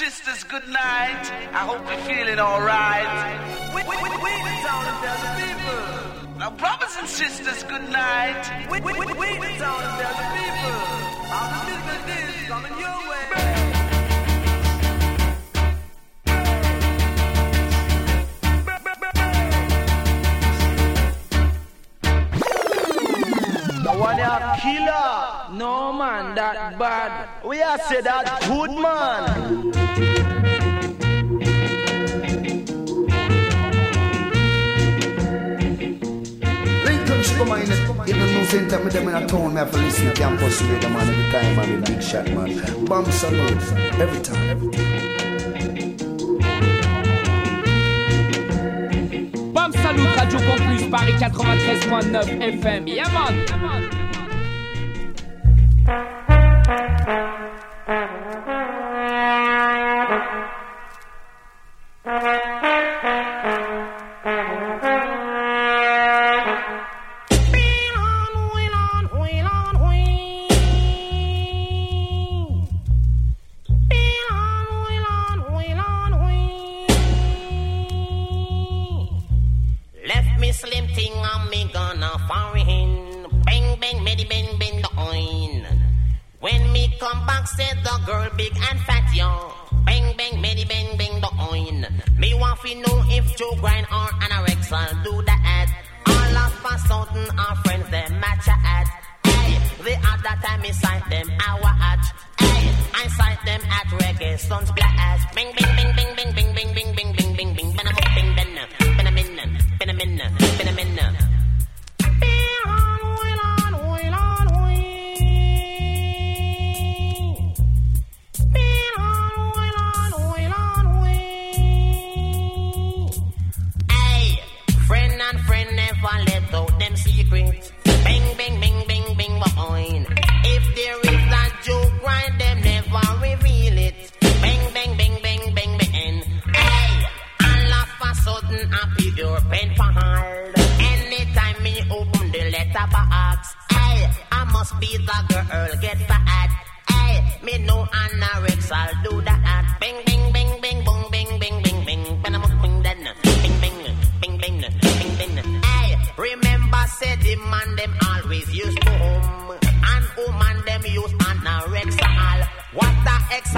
sisters, good night. I hope you're feeling alright. We, we, we, we town and tell the people. Now, brothers and sisters, good night. We, we, we, we town and tell the people. How the is coming your way. Killer. No man, that bad. We are say that good man. Lincoln sugar mine, you don't know same time with them in a town, me have to listen to campus radio man every time, man, with big shot, man. Bomb salute, every time. Bam Salut, Radio Campus, Paris 93.9 FM. Yeah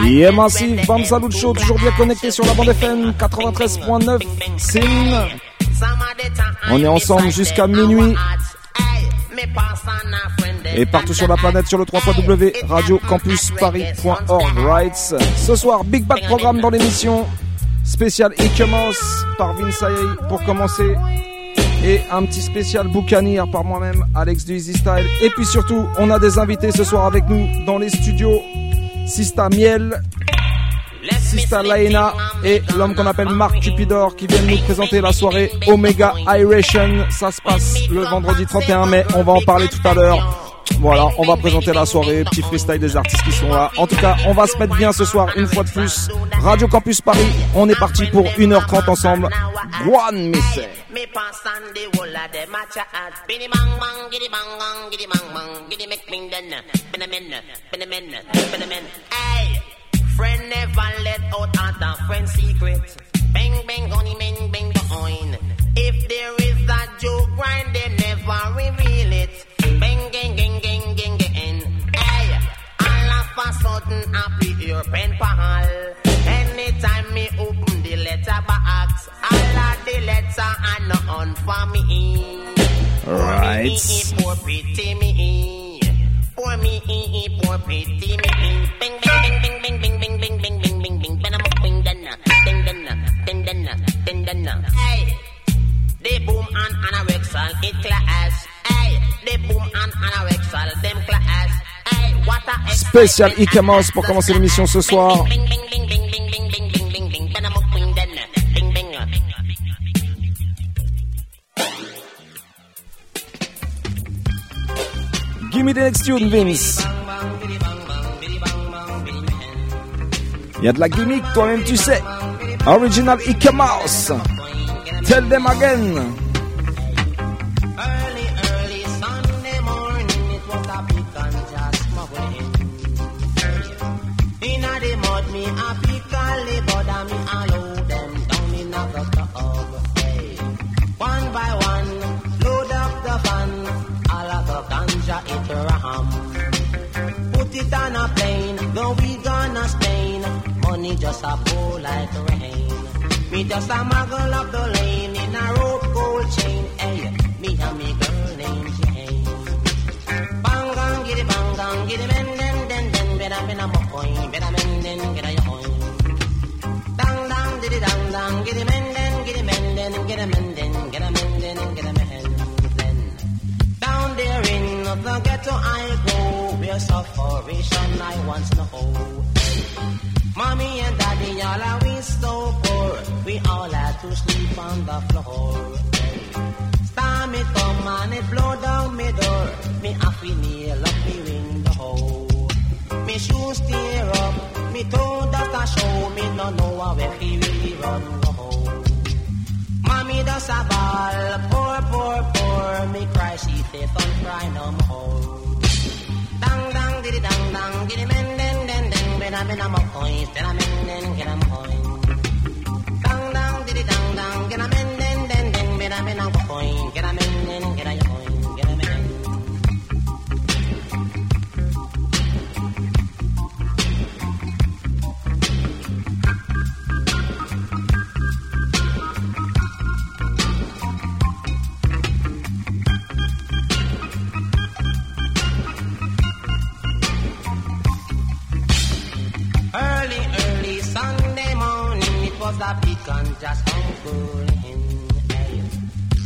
Yeah, massif, Bam Salut Show, toujours bien connecté sur la bande FM 93.9. Sim. On est ensemble jusqu'à minuit. Et partout sur la planète sur le 3 radiocampusparis.org right? Ce soir, Big Bad Programme dans l'émission. Spécial Ikemas par Vince pour commencer. Et un petit spécial Boucanir par moi-même, Alex du Easy Style. Et puis surtout, on a des invités ce soir avec nous dans les studios. Sista Miel, Sista Laena et l'homme qu'on appelle Marc Cupidor qui viennent nous présenter la soirée Omega Iration. Ça se passe le vendredi 31 mai. On va en parler tout à l'heure. Voilà, on va présenter la soirée, petit freestyle des artistes qui sont là. En tout cas, on va se mettre bien ce soir une fois de plus. Radio Campus Paris, on est parti pour 1h30 ensemble. One Missy. Me pass on the whole of them a chat. Biddy bang bang, bang bang, bang bang. Hey, friend never let out other friend secret. Bang bang, honey bang bang the oin. If there is a joke, grind they never reveal it? Bang gang gang gang gang gang. Hey, all of a sudden I pick your pen pal. Anytime me open the letter box, all of the letter are not on for me. Right. Poor pretty me. Poor me, poor pretty me. Bing bing bing bing bing bing bing bing bing bing bing. Ben I'm a bing ding then, ding then, ding then. Hey, they boom and anorexia it class. Spécial e-commerce pour commencer l'émission ce soir. Give me the next tune, Vince. Il y a de la gimmick, toi-même tu sais. Original Ike Tell them again. me a me a load them down. Hey. One by one, load up the van, of ram. Put it on a plane, we gonna Spain, money just a pour like rain. Me just a muggle up the lane in a rope gold chain, hey. Me and me girl named Jane. Bang, giddy, bang, bang, giddy, ben, den, den, den, ben, sufferation I once know. Mommy and daddy all are we so poor, we all had to sleep on the floor. Storm it come and it blow down me door, me have to nail up me window. Me shoes tear up, me toe dust a show, me no know where he really run go. Mommy does a ball, poor, poor, poor, me cry, she say don't cry no more. Dang, dang, diddy, dang, dang, giddy, men, den, den, den, ben, ben, I'm a coin, ben, I'm in, den, get a coin. Dang, dang, diddy, dang, dang, get a men, den, den, den, ben, ben, I'm a coin, get a men, den, get a coin, just unfurling.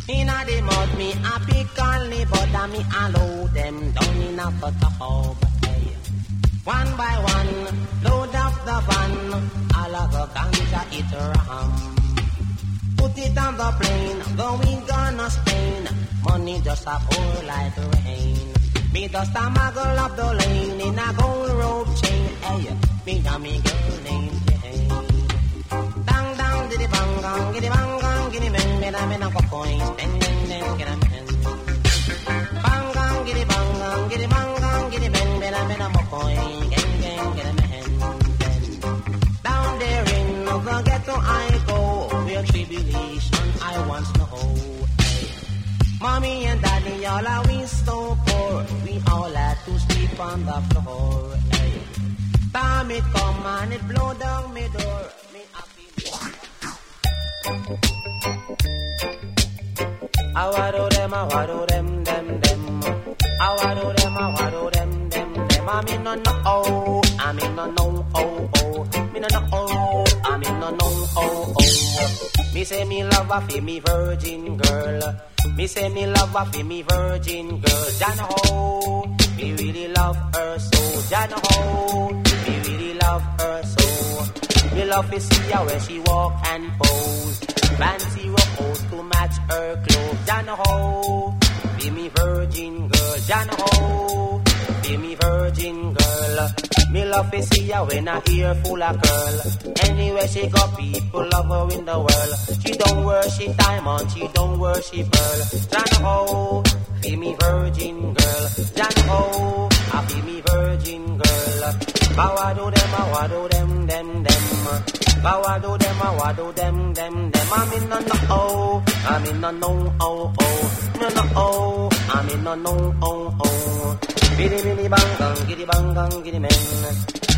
Inna the mud, me a pick only, but a me a load them down in a tub. One by one, load up the van, all of the ganja it ram. Put it on the plane, going gonna Spain. Money just a pour like rain. Me just a muggle up the lane in a gold rope chain. Hey, me and me girl Jane. Dang bang gang, giddy bang gang, giddy men, men men go coins, den den den, get a men. Bang gang, giddy bang gang, giddy bang gang, giddy men, men men a go coin, gang gang, get a men. Down there in the ghetto I go, where tribulation I once know. Mommy and daddy all are so poor, we all had to sleep on the floor. Hey. It come and it blow down me door. I wado them, I wado them, them, them. I wado them, I wado them, them, them. I mean no no I mean no no oh oh. Me no no oh, oh. Me say me love a fi me virgin girl. Me say me love a fi me virgin girl. Jana ho, me really love her so. Jana ho, me really love her so. Me love to see her when she walk and pose. Fancy rose to match her clothes. Jana ho, be me virgin girl. Jana ho, be me virgin girl. Me love to see her when I ear full of curl. Anywhere she go, people love her in the world. She don't worship diamond, she don't worship pearl. Jana ho, be me virgin girl. Jana ho, I be me virgin girl. Bow do them, I do them, them, them. Bow do them, I do them, them, them. I'm in no no oh, I'm in no no oh oh, no no oh, I'm in no no oh oh. Biddy biddy bang gang, giddy bang gang, giddy men.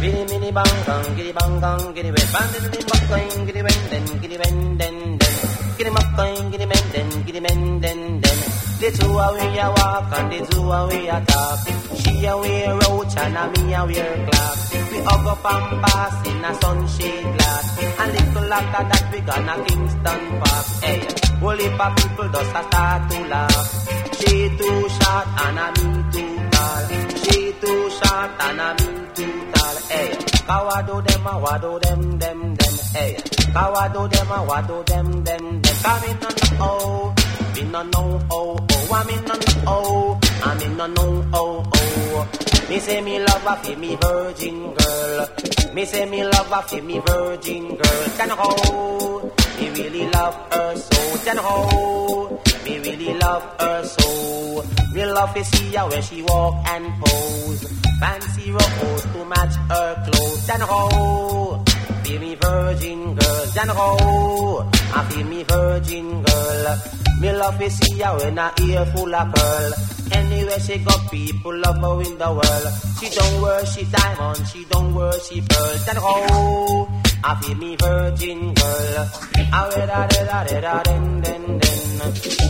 Biddy biddy bang gang, giddy bang gang, giddy men. Bang giddy bang gang, giddy men, den, giddy men, den, den. Giddy bang gang, giddy men, den, giddy men, den, den. The two away a walk and the two away a talk. She a wear roach and a me a wear clock. We hug up and pass in a sunshade glass. And little after that we gonna Kingston Park. Hey, whole heap of people just a start to laugh. She too short and a me too tall. She too short and a me too tall. Hey, kawado them a wado them them them. Hey, kawado them a wado them them them. Come in on the oh. Me no know oh oh, I'm in no know oh, I'm in no know oh oh. Me say me love a fi me virgin girl. Me say me love a fi me virgin girl. Can ho, me really love her so. Can ho, me really love her so. Me love to see her when she walk and pose. Fancy rose to match her clothes. Can ho, be me virgin girl. Ho, I feel me virgin girl. Me love to see her when her ear full of pearl. Anywhere she go, people love her in the world. She don't worship diamonds, she don't worship. And oh, I feel me virgin girl. I wear da da da da den den den.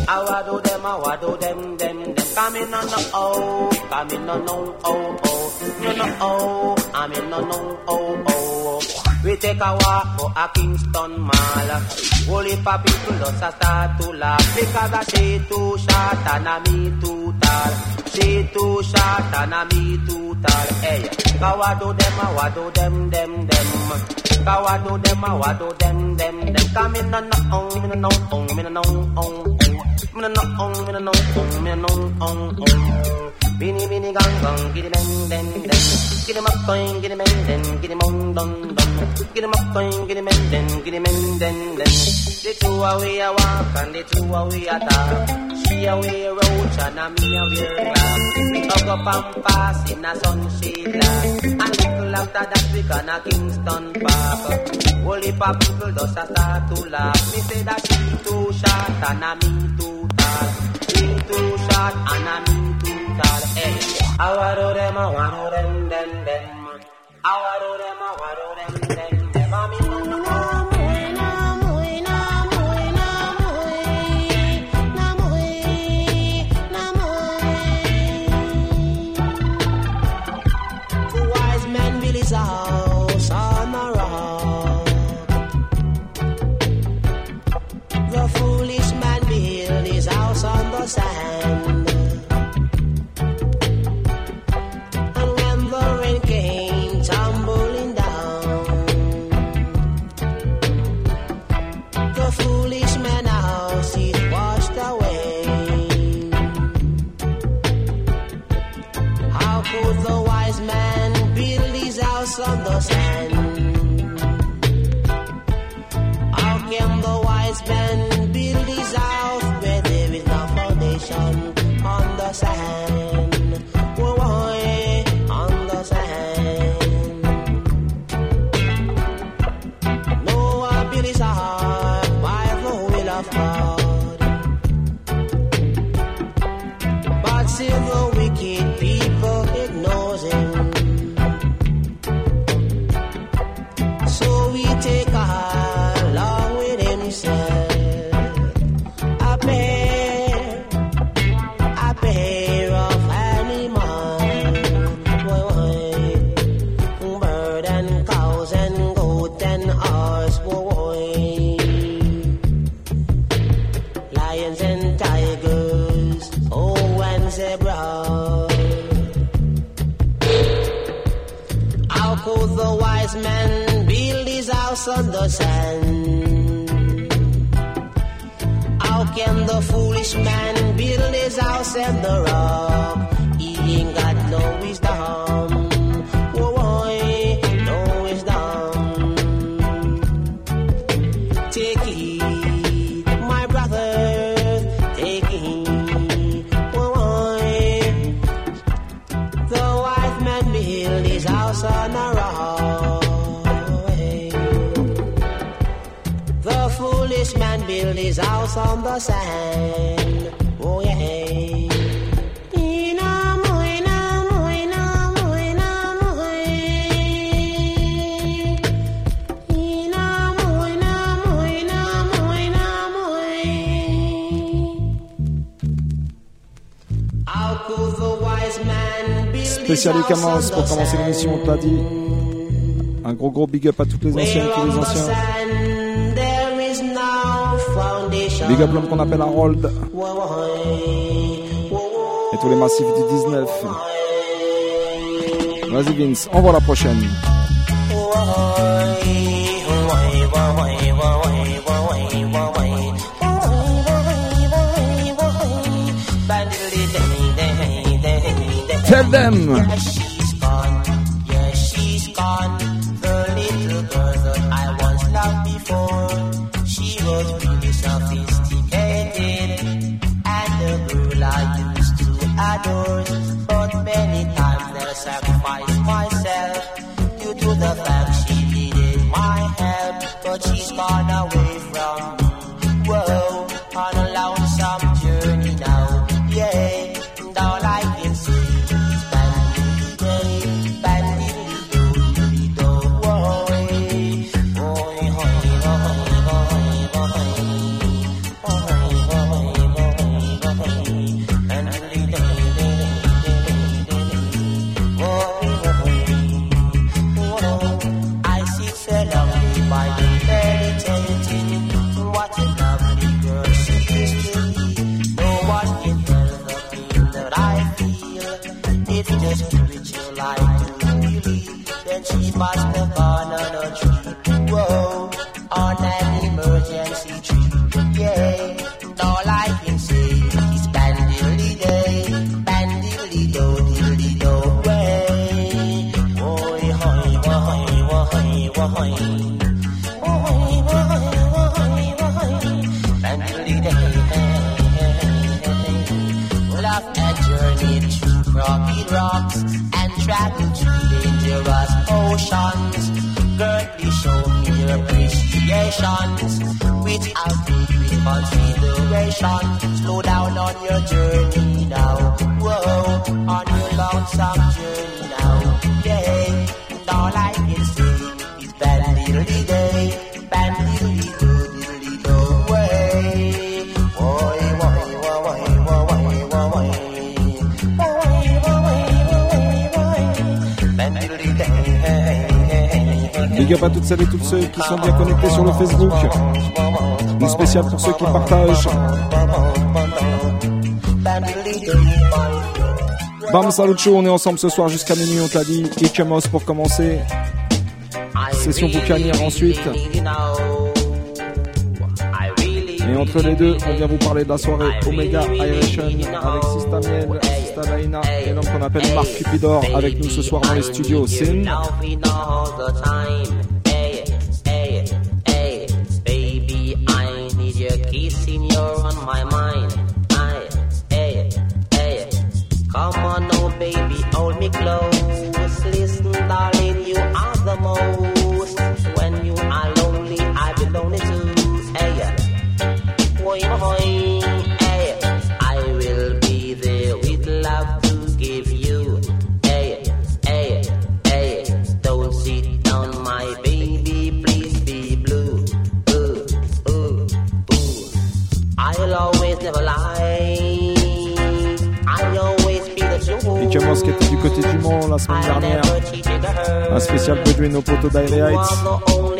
I wa do them, I wa do them them them. Come in on the oh, come in on no oh oh, no no oh, I'm in no no oh oh. We take a walk for a Kingston Mall. Holy for people just a start to laugh because I she too short and a me too tall. She too short and a me too tall. Hey, kawa do them, wa do them, them, them. Kawa do them, wa do them, them, them. Come in on the on, in no on, in no on, in no on, in no on, in no on, on. Bini bini gang gang, giddy bang bang bang, giddy up going, giddy bang bang, giddy mong dong dong, giddy up going, giddy bang bang, giddy bang bang bang. The two away a walk and the two away a talk. She away roach and a me away glass. We talk up and pass in a sunshade glass. And little after that we gonna Kingston Park. Holy pop people just a start to laugh. Me say that she too short and a me too tall. She too short and a me too tall. Hey, I want them, I want them, them, them. Avarore them, mire mire mami sand? How can the foolish man build his house on the foolish man built his house on the sand. Oh yeah. Spécial on pour commencer l'émission, on te l'a dit. Un gros gros big up à toutes les anciennes, Where tous les anciens. Big up l'homme qu'on appelle Harold et tous les massifs du 19. Vas-y Vince, envoie la prochaine. Tell them. Big up à toutes celles et tous ceux qui sont bien connectés sur le Facebook. Une spéciale pour ceux qui partagent. Bam Salucho, on est ensemble ce soir jusqu'à minuit, on te l'a dit. Ikemos pour commencer. Session boucanière ensuite. Et entre les deux, on vient vous parler de la soirée Omega Iration avec Sista Miel, Sista Daina et l'homme qu'on appelle Marc Cupidor avec nous ce soir dans les studios Sin. to Daily Heights.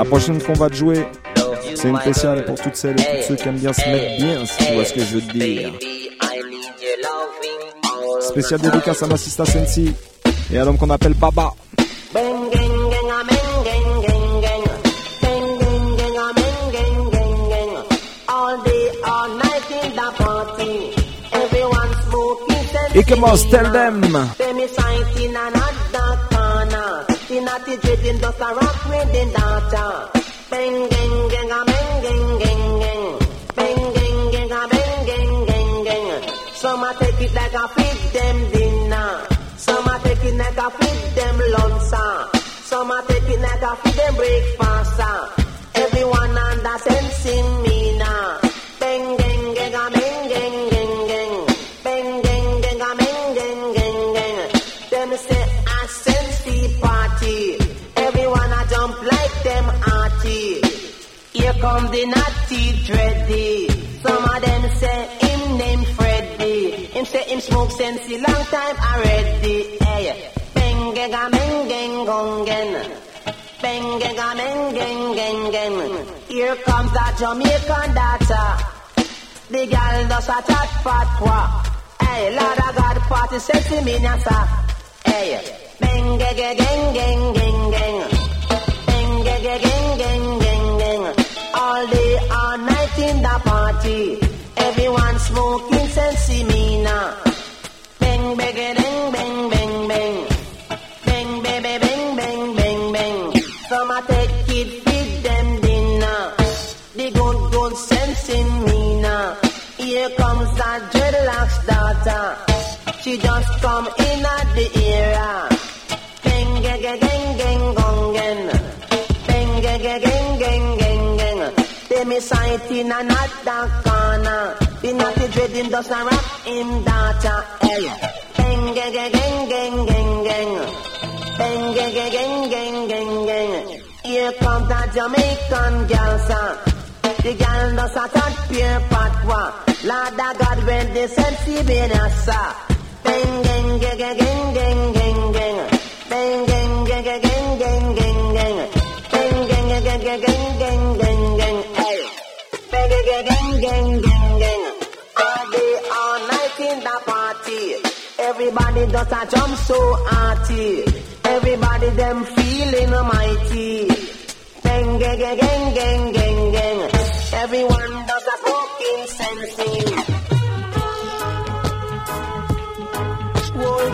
La prochaine qu'on va te jouer, c'est une spéciale pour toutes celles et tous ceux qui aiment bien se mettre bien, si tu vois ce que je veux te dire. Spécial dédicace à ma sista Sensi et à l'homme qu'on appelle Baba. Et commence, tell them. me the data. since long time already. Eh, hey, bengega mengen gongen, bengega mengen gengen. Here comes that Jamaican data. The girl does a chat fatwa. Hey, eh, Lord of God, party sexy me. Hey, eh, bengege geng geng geng geng, bengege geng geng geng geng. All day, all night in the party. Everyone smoking sensimina. She just come in at the era. Bang, gang, gang, gang, gang, gong, gang. Bang, gang, gang, gang, gang, gang, gang. They me sight in another corner. The naughty dreading does not rock him daughter. Eh. Hey. Bang, gang, gang, gang, gang, gang, gang. Bang, gang, gang, gang, gang, gang, gang. Here comes that Jamaican girl, sir. Eh. The girl does a touch pure patwa. Lord of God, when they send see me, sir. Bang, Everybody does a jump so hearty. Everybody them feeling mighty. Gang, gang, gang, gang, gang, gang. Everyone does a smoking sensing.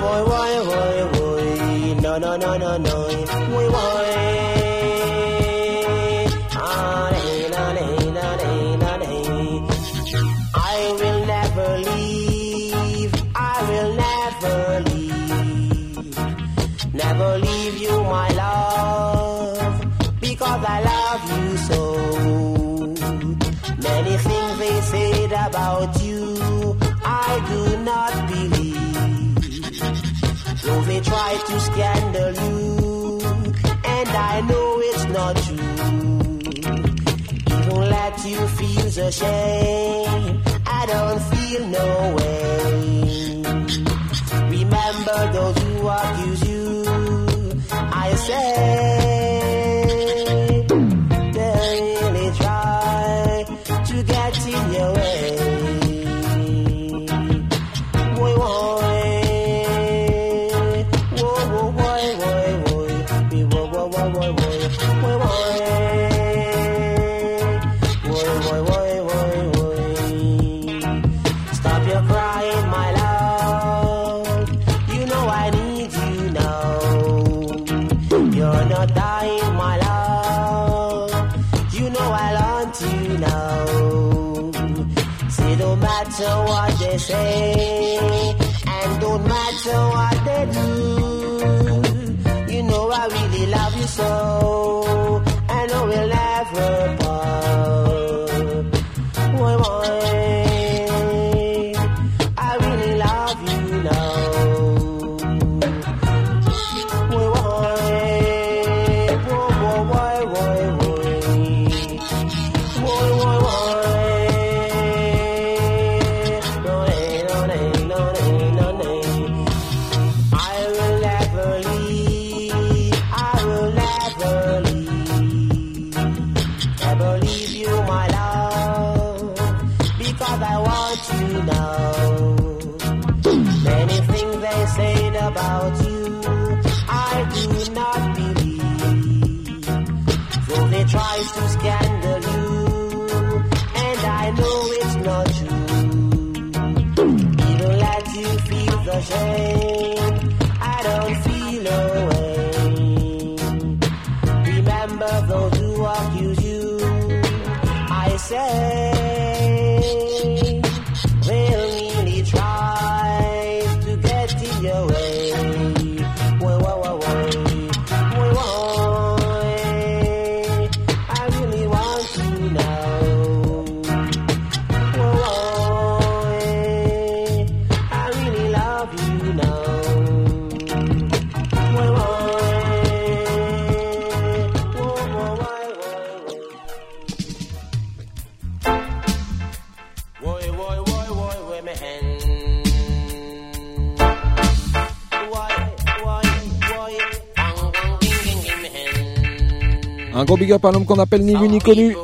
why, why, why, why, no, no, no, no, no, why, why. They try to scandal you, and I know it's not true. Even let you feel the shame, I don't feel no way. Remember those who accuse you. I say Many things they said about you, I do not believe. Though they try to scandal you, and I know it's not true. Even let you feel the shame, gros big up à un homme qu'on appelle ni vu ni connu.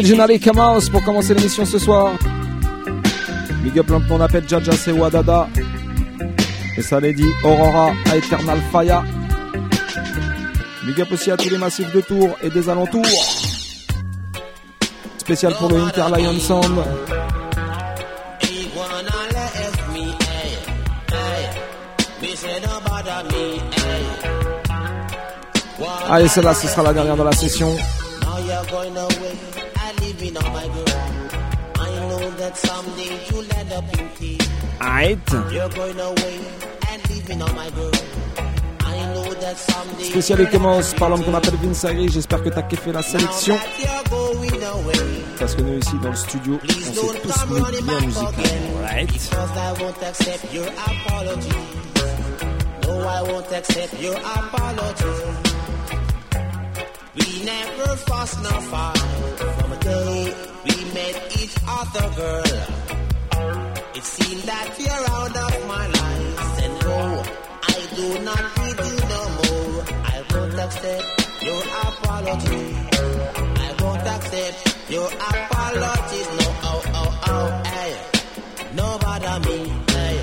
Originally Kamaos pour commencer l'émission ce soir. Big up qu'on appelle Jaja, c'est Wadada. Et ça les dit Aurora à Eternal Fire. Big up aussi à tous les massifs de Tours et des alentours. Spécial pour le Inter Lion Sound. Allez, celle-là, ce sera la dernière de la session. Someday Spécial et commence par l'homme qu'on appelle Vince. J'espère que t'as kiffé la sélection. Parce que nous ici dans le studio, on s'est tous mis bien. Right. I won't accept your apology. No, I won't accept your apology. We never fuss nor fight from a day we met each other, girl. It seems that you're out of my life, and no, I do not need you no more. I won't accept your apology. I won't accept your apologies. No, oh, oh, oh, hey. No bother me, hey.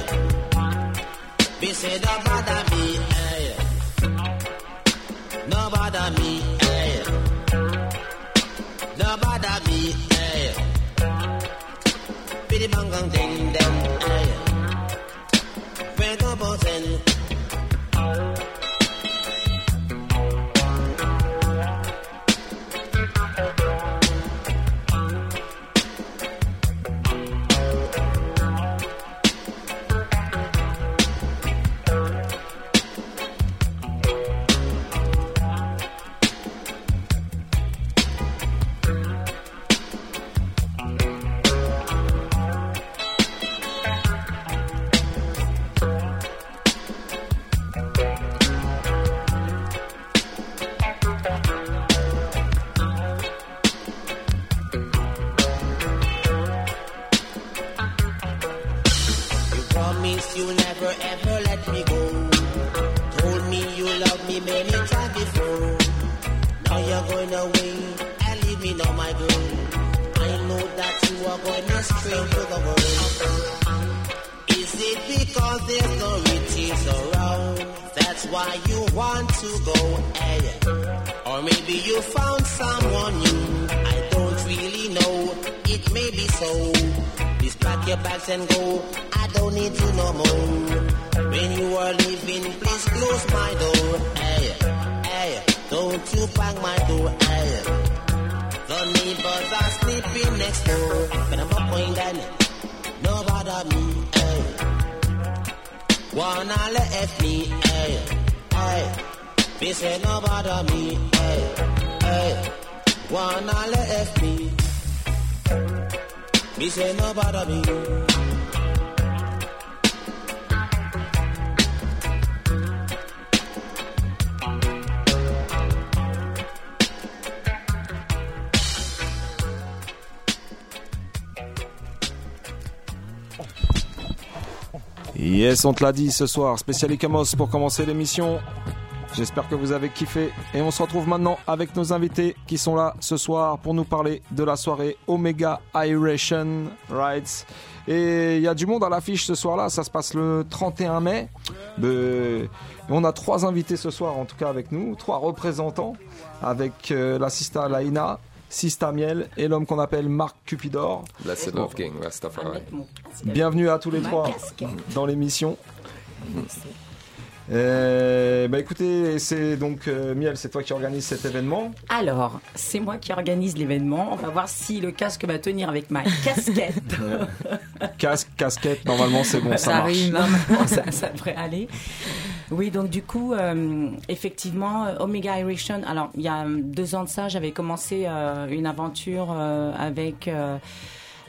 Say no bother me, hey. No bother me, Biddy bang gang ding ding, Yes, on te l'a dit ce soir, spécial Ikamos pour commencer l'émission. J'espère que vous avez kiffé et on se retrouve maintenant avec nos invités qui sont là ce soir pour nous parler de la soirée Omega Iration Rights. Et il y a du monde à l'affiche ce soir-là, ça se passe le 31 mai. On a trois invités ce soir en tout cas avec nous, trois représentants avec euh, la Laina, Sista Miel et l'homme qu'on appelle Marc Cupidor. Blessed Love King, Rastafari. Bienvenue à tous les trois dans l'émission. Euh, bah écoutez, c'est donc euh, Miel, c'est toi qui organise cet événement. Alors, c'est moi qui organise l'événement. On va voir si le casque va tenir avec ma casquette. Casque, casquette, normalement c'est bon, ça, ça marche. arrive, normalement, ça, ça devrait aller. Oui, donc du coup, euh, effectivement, euh, Omega Erection. Alors, il y a deux ans de ça, j'avais commencé euh, une aventure avec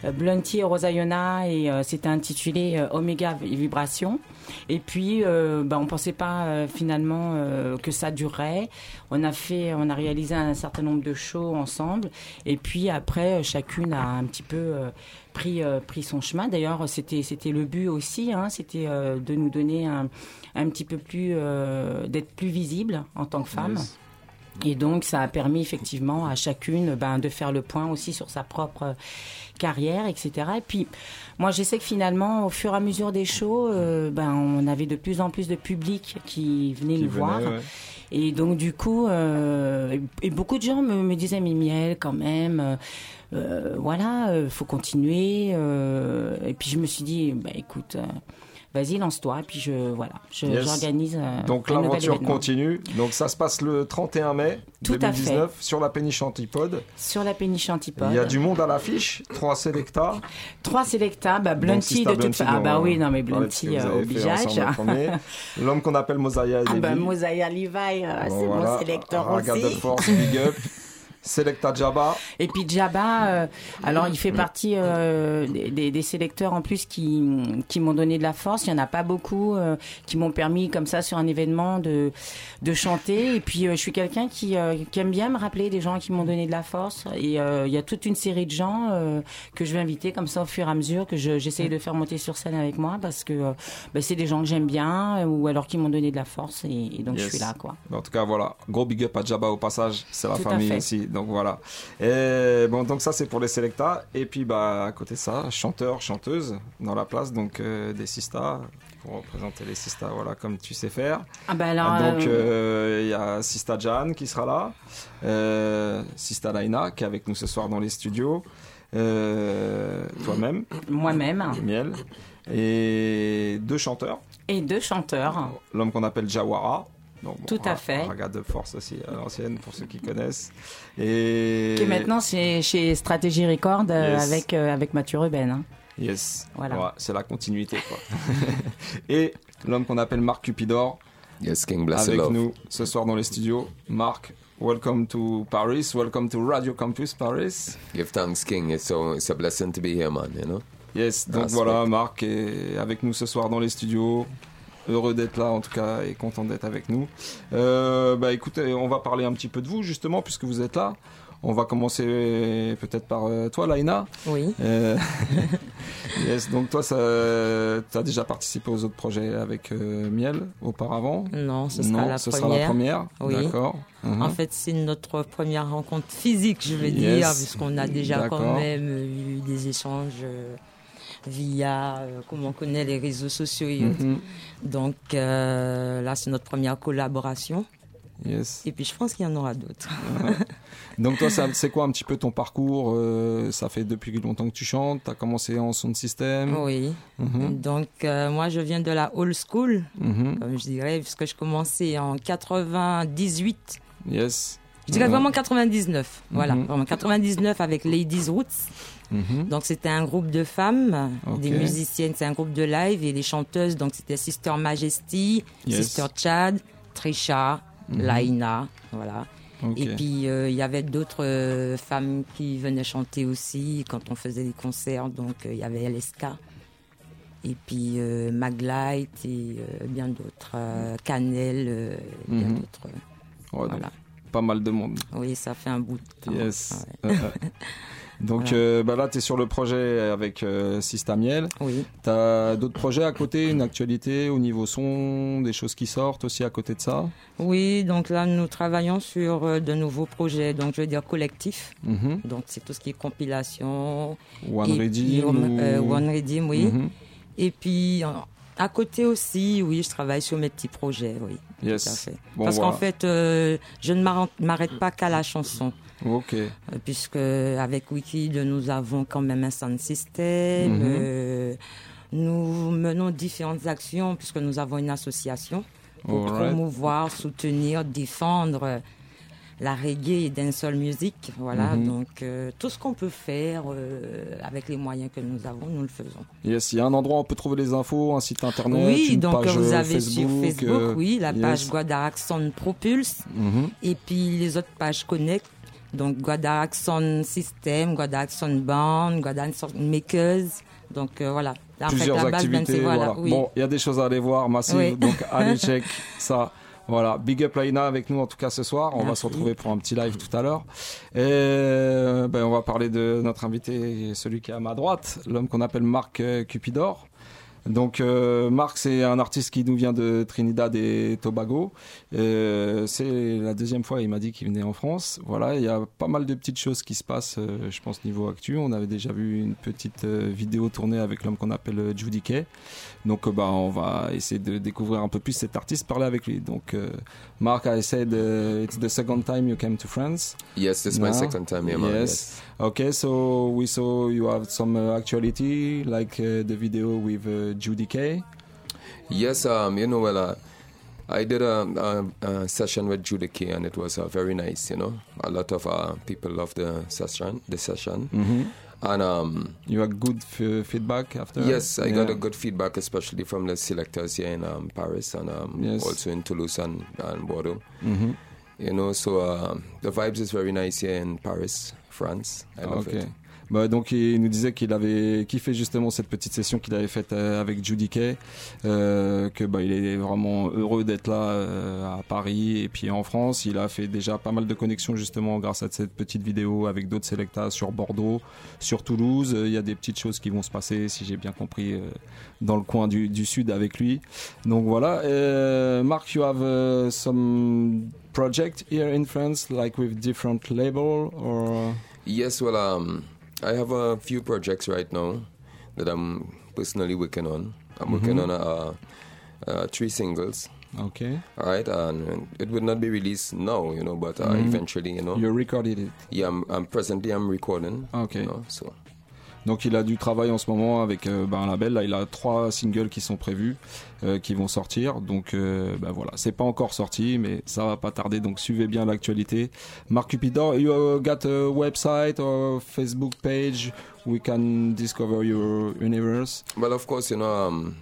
Blunty et Rosayona et euh, c'était intitulé euh, Omega Vibration. Et puis, euh, ben, on pensait pas euh, finalement euh, que ça durerait. On a fait, on a réalisé un certain nombre de shows ensemble. Et puis après, euh, chacune a un petit peu euh, pris euh, pris son chemin. D'ailleurs, c'était c'était le but aussi. Hein, c'était euh, de nous donner un un petit peu plus euh, d'être plus visible en tant que femme. Et donc, ça a permis effectivement à chacune ben, de faire le point aussi sur sa propre euh, carrière, etc. Et puis, moi, je sais que finalement, au fur et à mesure des shows, euh, ben, on avait de plus en plus de public qui venait Qui nous venait, voir. ouais. Et donc, du coup, euh, et beaucoup de gens me, me disaient, mais Miel, quand même, euh, euh, voilà, faut continuer. euh, et puis, je me suis dit, bah, écoute, vas-y, lance-toi. Et puis, je, voilà, Yes. j'organise euh, Donc l'aventure continue. Donc ça se passe le 31 mai Tout à 2019 sur la péniche Antipode. Sur la péniche Antipode. Il y a du monde à l'affiche, trois Selecta. Trois Selecta, bah, Blunty de toute façon. Ah bah oui, non mais Blunty euh, premier. L'homme qu'on appelle Mosiah Ah bah Levi. Euh, c'est mon sélecteur aussi. Force, Big Up. Selecta Jabba. Et puis Jabba, euh, alors il fait partie euh, des, sélecteurs en plus qui, qui m'ont donné de la force. Il y en a pas beaucoup euh, qui m'ont permis comme ça sur un événement de, de chanter. Et puis je suis quelqu'un qui, qui aime bien me rappeler des gens qui m'ont donné de la force. Et il y a toute une série de gens que je vais inviter comme ça au fur et à mesure que je- j'essaye de faire monter sur scène avec moi parce que ben, c'est des gens que j'aime bien ou alors qui m'ont donné de la force et, et donc je suis là quoi. En tout cas, voilà. Gros big up à Jabba au passage. C'est la Tout famille fait. Donc voilà. Et bon, donc ça, c'est pour les Selecta. Et puis, bah, à côté de ça, chanteur, chanteuse dans la place. Donc, euh, des Sista. Pour représenter les Sista, voilà, comme tu sais faire. Ah bah alors, donc, euh, euh, il y a Sista Jan qui sera là. Euh, Sista Laina qui est avec nous ce soir dans les studios. Toi-même. Moi-même. Miel. Et deux chanteurs. Et deux chanteurs. L'homme qu'on appelle Jawara. Donc, bon, Tout à fait. Raga de force aussi à l'ancienne pour ceux qui connaissent. Et Qui est maintenant chez, chez Stratégie Record euh, Yes. avec, euh, avec Mathieu Ruben. hein. yes, Voilà. Ouais, c'est la continuité quoi. Et l'homme qu'on appelle Marc Cupidor Yes, King Bless avec Love. nous ce soir dans les studios. Marc, welcome to Paris, welcome to Radio Campus Paris. Give thanks, King. It's, so, it's a blessing to be here, man, you know? Yes, donc That's voilà. Marc est avec nous ce soir dans les studios. Heureux d'être là en tout cas et content d'être avec nous. Euh, bah écoutez, on va parler un petit peu de vous justement puisque vous êtes là. On va commencer peut-être par euh, toi, Laina. Oui. Euh, yes, donc toi, ça, t'as déjà participé aux autres projets avec euh, Miel auparavant? Non, ce sera Non, la ce première. sera la première. Oui. D'accord. Mhm. En fait, c'est notre première rencontre physique, je vais Yes. dire, puisqu'on a déjà quand même eu des échanges via, euh, comme on connaît, les réseaux sociaux et autres. Mhm. Donc euh, là, c'est notre première collaboration. Yes. Et puis, je pense qu'il y en aura d'autres. Donc toi, c'est quoi un petit peu ton parcours euh, Ça fait depuis longtemps que tu chantes. T'as commencé en son de système. Oui. Mhm. Donc, euh, moi, je viens de la old school, Mhm. comme je dirais, puisque je commençais en 98. Yes. Je dirais Mhm. vraiment 99. Voilà, vraiment 99 avec Ladies Roots. Mhm. Donc c'était un groupe de femmes, des musiciennes, c'est un groupe de live et les chanteuses, donc c'était Sister Majesty, Yes. Sister Chad, Trisha, Mhm. Laina, voilà. Et puis euh, il y avait d'autres euh, femmes qui venaient chanter aussi quand on faisait des concerts, donc euh, il y avait LSK. Et puis euh, Maglite et euh, bien d'autres, euh, Canel, bien Mhm. d'autres. Ouais, voilà. Pas mal de monde. Oui, ça fait un bout de temps. Yes. Ouais. Donc Voilà. euh, bah là, tu es sur le projet avec euh, Sista Miel. Oui. Tu as d'autres projets à côté, une actualité au niveau son, des choses qui sortent aussi à côté de ça? Oui, donc là, nous travaillons sur euh, de nouveaux projets, donc je veux dire collectifs. Mhm. Donc c'est tout ce qui est compilation. One Et puis, euh, One Redeem, oui. Mhm. Et puis, à côté aussi, oui, je travaille sur mes petits projets, oui. Yes. Tout à fait. Bon, Parce voilà. qu'en fait, euh, je ne m'arrête pas qu'à la chanson. Ok. Puisque avec Wiki, nous avons quand même un sound system. Mhm. euh, nous menons différentes actions puisque nous avons une association pour promouvoir, soutenir, défendre la reggae et dancehall music. Voilà, Mhm. donc euh, tout ce qu'on peut faire euh, avec les moyens que nous avons, nous le faisons. Yes, il y a un endroit où on peut trouver les infos, un site internet, oui, une donc page vous avez Facebook. sur Facebook, euh, oui, la yes. page Guadaraxon Propulse, Mhm. et puis les autres pages Connect. Donc Guadaraxon System, Guadaraxon Band, Guadaraxon Makers. Donc euh, voilà. En fait, Plusieurs la activités. c'est- voilà, voilà. oui. Bon, il y a des choses à aller voir, massive. Oui. Donc allez check ça. Voilà, big up Laina avec nous en tout cas ce soir. On va se retrouver pour un petit live tout à l'heure. Et ben, on va parler de notre invité, celui qui est à ma droite, l'homme qu'on appelle Marc euh, Cupidor. Donc euh, Marc, c'est un artiste qui nous vient de Trinidad et Tobago. Euh, c'est la deuxième fois, il m'a dit qu'il venait en France. Voilà, il y a pas mal de petites choses qui se passent, euh, je pense niveau actu. On avait déjà vu une petite vidéo tournée avec l'homme qu'on appelle Judy Kay. Donc bah on va essayer de découvrir un peu plus cet artiste, parler avec lui. Donc euh, Mark, I said uh, it's the second time you came to France. Yes, this is my second time here, man. Yes. Okay, so we saw you have some uh, actuality, like uh, the video with uh, Judy Kay. Yes, um, you know, well, uh, I did a, a, a session with Judy Kay, and it was uh, very nice. You know, a lot of uh, people loved the session. The session, Mhm. and um, You had good f- feedback after. yes, I got a good feedback, especially from the selectors here in um, Paris and um, Yes. also in Toulouse and, and Bordeaux. Mhm. You know, so um, the vibes is very nice here in Paris, France. I love Ok. it. Bah, donc il nous disait qu'il avait kiffé justement cette petite session qu'il avait faite euh, avec Judy Kay, euh, que bah, il est vraiment heureux d'être là euh, à Paris et puis en France. Il a fait déjà pas mal de connexions justement grâce à cette petite vidéo avec d'autres selectas sur Bordeaux, sur Toulouse. Euh, Il y a des petites choses qui vont se passer, si j'ai bien compris, euh, dans le coin du, du sud avec lui. Donc voilà. Euh, Mark, you have uh, some project here in France, like with different label or? Yes, well, I have a few projects right now that I'm personally working on. I'm working Mhm. on uh, uh, three singles. Okay. All right, and it would not be released now, you know, but uh, Mhm. eventually, you know. You recorded it. Yeah, I'm, I'm presently I'm recording. Okay. You know, so Donc il a du travail en ce moment avec euh, bah, un label. Là, il a trois singles qui sont prévus, euh, qui vont sortir. Donc bah, voilà, c'est pas encore sorti, mais ça va pas tarder. Donc suivez bien l'actualité. Marc Cupidor, you uh, got a website or Facebook page we can discover your universe. well, of course, you know, um,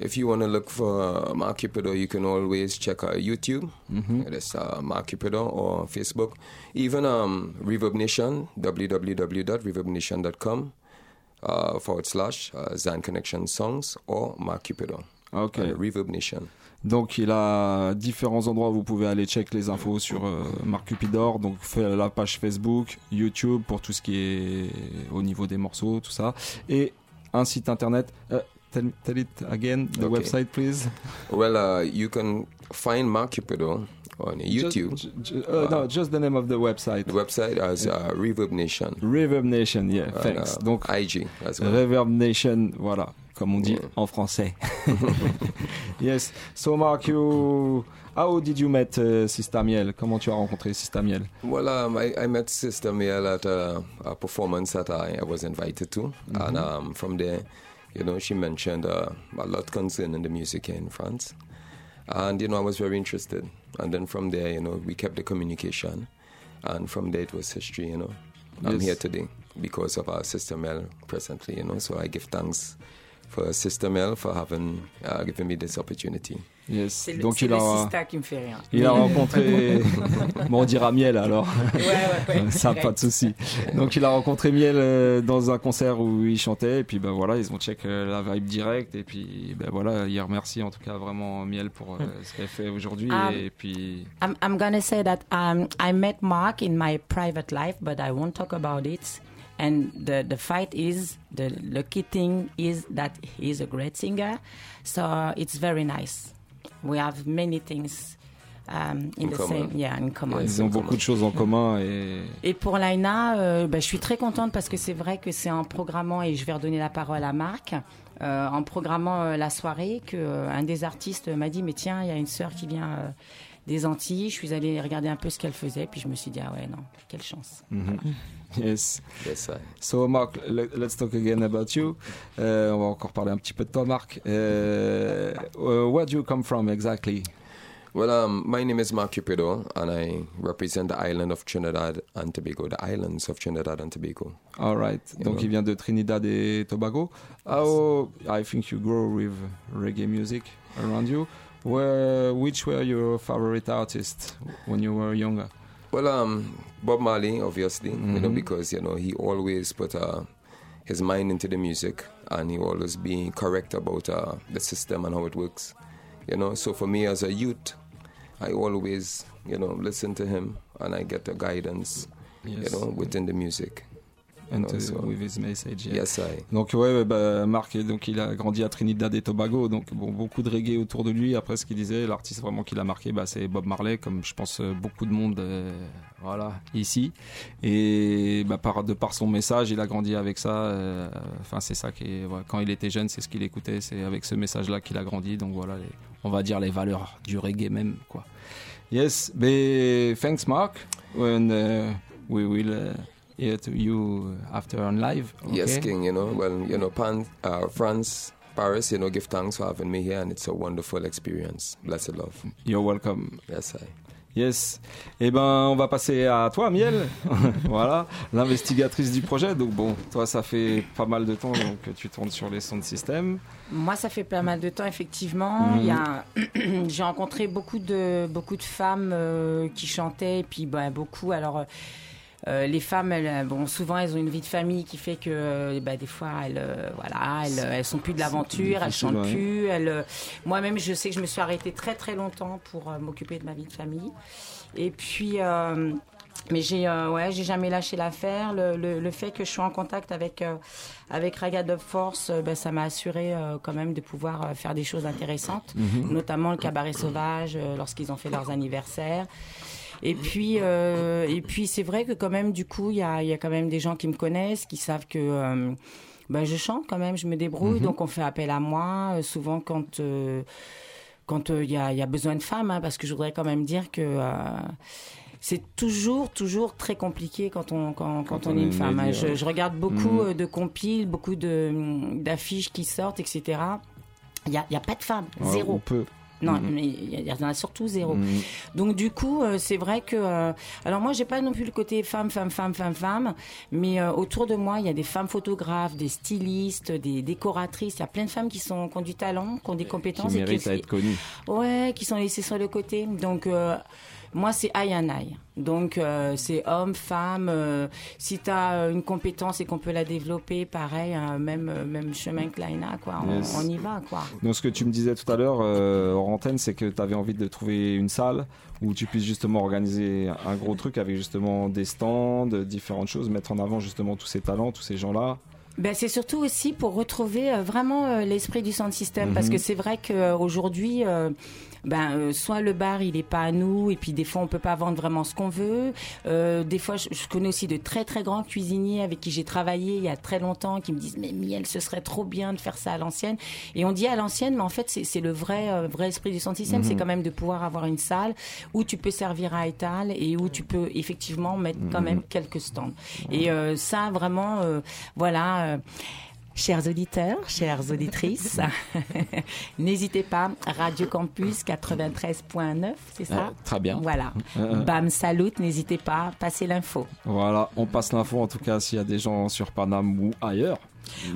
if you want to look for uh, Mark Cupido, you can always check out YouTube. Mhm. It is uh, Mark Cupido or Facebook. Even um, Reverb Nation, www.reverbnation.com uh, forward slash uh, Zan Connection Songs or Mark Cupido. Ok. Uh, Reverb Nation. Donc il a différents endroits où vous pouvez aller check les infos sur euh, Marc Cupidor. Donc la page Facebook, YouTube pour tout ce qui est au niveau des morceaux, tout ça, et un site internet. Euh, tell, tell it again, the Okay. website please. Well, uh, you can find Mark Cupido on YouTube. Ju- ju- uh, no, just the name of the website. The website is uh, Reverb Nation. Reverb Nation, yeah, And, thanks. uh, Donc IG as well. Reverb Nation, voilà, comme on dit Yeah. en français. yes. So Mark, you, how did you met uh, Sista Miel Comment tu as rencontré Sister Miel Well, um, I, I met Sister Miel at a, a performance that I, I was invited to, and um, from there, you know, she mentioned uh, a lot concerning the music here in France, and you know, I was very interested. And then from there, you know, we kept the communication, and from there it was history. You know, I'm Yes. here today because of our Sister Mel presently. You know, so I give thanks for Sister Mel for having uh, given me this opportunity. Yes. C'est le, Donc c'est il le a, Sista qui me fait rire. il a rencontré. bon, on dira Miel alors. Ouais, ouais, ouais. Ça, pas de souci. Donc il a rencontré Miel euh, dans un concert où il chantait et puis ben voilà, ils ont check euh, la vibe direct et puis ben voilà, il remercie en tout cas vraiment Miel pour euh, ce qu'elle fait aujourd'hui Ah. et puis I'm, I'm gonna say that um, I met Mark in my private life, but I won't talk about it. And the, the fight is, the lucky thing is that he's a great singer. So it's very nice. We have many things um, in, the common. same, yeah, in common. ils ont beaucoup de choses en commun et Et pour Laina, euh, bah, je suis très contente parce que c'est vrai que c'est en programmant, et je vais redonner la parole à Marc, euh, en programmant euh, la soirée, que euh, des artistes m'a dit, mais tiens, il y a une sœur qui vient euh, des Antilles. Je suis allée regarder un peu ce qu'elle faisait, puis je me suis dit, ah ouais, non, quelle chance. Yes. Yes, I. So Mark, le- let's talk again about you. Euh, on va encore parler un petit peu de toi, Marc. Euh, uh, where do you come from exactly? Well, um, my name is Mark Cupido, and I represent the island of Trinidad and Tobago, the islands of Trinidad and Tobago. All right. Donc know. il vient de Trinidad et Tobago. How I think you grow with reggae music around you. Where which were your favorite artists when you were younger? Well, um, Bob Marley, obviously, you know, Mhm. because you know he always put uh, his mind into the music, and he always be correct about uh, the system and how it works. You know, so for me as a youth, I always, you know, listen to him, and I get the guidance, Yes. you know, within the music. And uh, with his message. yeah. Yes, I. Donc ouais, bah, Marc, donc il a grandi à Trinidad et Tobago, donc bon, beaucoup de reggae autour de lui. Après, ce qu'il disait, l'artiste vraiment qui l'a marqué, bah, c'est Bob Marley, comme je pense euh, beaucoup de monde, euh, voilà, ici. Et bah, par, de par son message, il a grandi avec ça. euh, Enfin, c'est ça qui, est, ouais, quand il était jeune, c'est ce qu'il écoutait, c'est avec ce message-là qu'il a grandi. Donc voilà, les- on va dire les valeurs du reggae même, quoi. Yes, but thanks, Mark. When uh, we will uh, hear to you after on live. Yes, okay? King, you know, well, you know, Pan, uh, France, Paris, you know, give thanks for having me here, and it's a wonderful experience. Blessed love. You're welcome. Yes, I. Yes. Eh ben, on va passer à toi, Miel. voilà, l'investigatrice du projet. Donc bon, toi, ça fait pas mal de temps donc que tu tournes sur les sons de système. Moi, ça fait pas mal de temps, effectivement. Mhm. Il y a, j'ai rencontré beaucoup de beaucoup de femmes euh, qui chantaient, et puis bah, beaucoup. Alors, euh, euh, les femmes, elles, euh, bon, souvent, elles ont une vie de famille qui fait que, euh, bah, des fois, elles, euh, voilà, elles, elles sont plus de l'aventure, elles chantent ouais. plus. Elles, euh, moi-même, je sais que je me suis arrêtée très très longtemps pour m'occuper de ma vie de famille. Et puis. euh, mais j'ai euh, ouais, j'ai jamais lâché l'affaire. Le, le, le fait que je sois en contact avec euh, avec Raga Dub Force, ben, ça m'a assuré euh, quand même de pouvoir faire des choses intéressantes, Mhm. notamment le cabaret sauvage euh, lorsqu'ils ont fait leurs anniversaires. Et puis euh, et puis c'est vrai que quand même du coup il y a y a quand même des gens qui me connaissent, qui savent que euh, ben, je chante quand même, je me débrouille, Mhm. donc on fait appel à moi euh, souvent quand quand il y, a, y a besoin de femmes, hein, parce que je voudrais quand même dire que c'est toujours, toujours très compliqué quand on, quand, quand on est une femme. hein. Je, regarde beaucoup Mhm. de compiles, beaucoup d'affiches qui sortent, etc. Il n'y a, a pas de femmes, Ouais, zéro. ou peu. Non, Mhm. mais il y, en a surtout zéro. Mhm. Donc du coup, euh, c'est vrai que euh, alors moi j'ai pas non plus le côté femme, femme, femme, femme, femme, mais euh, autour de moi il y a des femmes photographes, des stylistes, des décoratrices. Il y a plein de femmes qui sont qui ont du talent, qui ont des compétences Qui et mérite à être connu. Ouais, qui sont laissées sur le côté. Donc euh, moi c'est aïe en aïe. Donc euh, c'est homme, femme. euh, si tu as une compétence et qu'on peut la développer, pareil, hein, même euh, même chemin que Laina, quoi. On, Yes. on y va, quoi. Donc ce que tu me disais tout à l'heure euh, hors antenne, c'est que tu avais envie de trouver une salle où tu puisses justement organiser un gros truc avec justement des stands, différentes choses, mettre en avant justement tous ces talents, tous ces gens-là. Ben, c'est surtout aussi pour retrouver euh, vraiment euh, l'esprit du sound system Mhm. parce que c'est vrai qu'aujourd'hui ben euh, soit le bar il est pas à nous et puis des fois on peut pas vendre vraiment ce qu'on veut Euh, des fois je, je connais aussi de très très grands cuisiniers avec qui j'ai travaillé il y a très longtemps qui me disent mais miel ce serait trop bien de faire ça à l'ancienne et on dit à l'ancienne mais en fait c'est c'est le vrai euh, vrai esprit du system Mhm. c'est quand même de pouvoir avoir une salle où tu peux servir à étal et où tu peux effectivement mettre quand Mhm. même quelques stands et euh, ça vraiment euh, voilà euh, Chers auditeurs, chères auditrices, n'hésitez pas, Radio Campus 93.9, c'est ça Ah, très bien. Voilà. Euh, Bam, salut, n'hésitez pas, passez l'info. Voilà, on passe l'info en tout cas s'il y a des gens sur Paname ou ailleurs.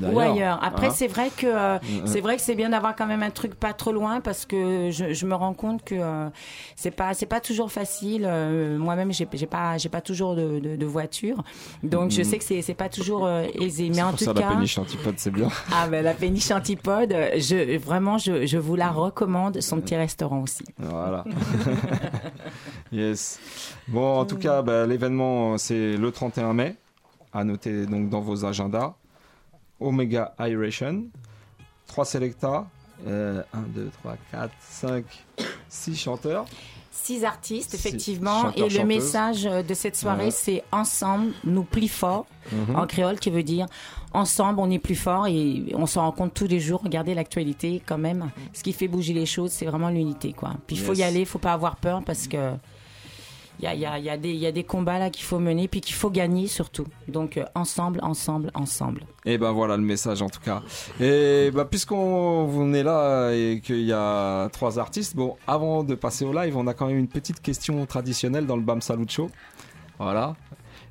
Ou ailleurs. Après, Hein. c'est vrai que euh, Mhm. c'est vrai que c'est bien d'avoir quand même un truc pas trop loin parce que je, je me rends compte que euh, c'est pas c'est pas toujours facile. Euh, Moi-même, j'ai pas j'ai pas toujours de, de, de voiture, donc je Mhm. sais que c'est c'est pas toujours euh, aisé. Mais en Pour tout ça, cas, la péniche antipode, c'est bien. Ah ben la péniche antipode, je vraiment je, je vous la recommande, son petit restaurant aussi. Voilà. yes. Bon, en tout cas, bah, l'événement, c'est le 31 mai. À noter donc dans vos agendas. Omega Iration. 3 Selecta. 1, 2, 3, 4, 5, 6 chanteurs. Six artistes Six effectivement chanteurs, et le chanteuses. message de cette soirée Ouais. c'est ensemble nous plus forts Mhm. en créole qui veut dire ensemble on est plus fort et on s'en rend compte tous les jours. Regardez l'actualité quand même. Ce qui fait bouger les choses c'est vraiment l'unité quoi. Puis il faut Yes. y aller, il faut pas avoir peur parce que Il y a, des- combats là qu'il faut mener, puis qu'il faut gagner surtout. Donc euh, ensemble, ensemble, ensemble. Et ben voilà le message en tout cas. Et bah puisqu'on on est là et qu'il y a trois artistes, bon avant de passer au live, on a quand même une petite question traditionnelle dans le Bam Salut Show. Voilà.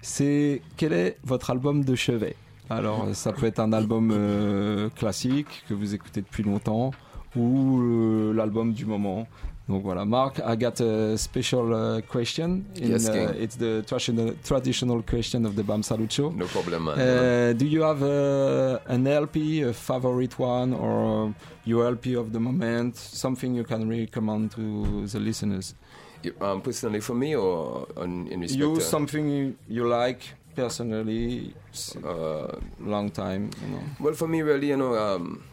C'est quel est votre album de chevet? Alors ça peut être un album euh, classique que vous écoutez depuis longtemps ou euh, l'album du moment. Donc voilà, Mark, I got a special uh, question. In, Yes, uh, it's the traditional, traditional question of the Bam Salut Show. No problem, man. Uh, do you have uh, an LP, a favorite one, or your LP of the moment? Something you can recommend to the listeners? Um, personally for me or on, in respect You to- something you, you like personally, uh, long time, you know. Well, for me, really, you know, um,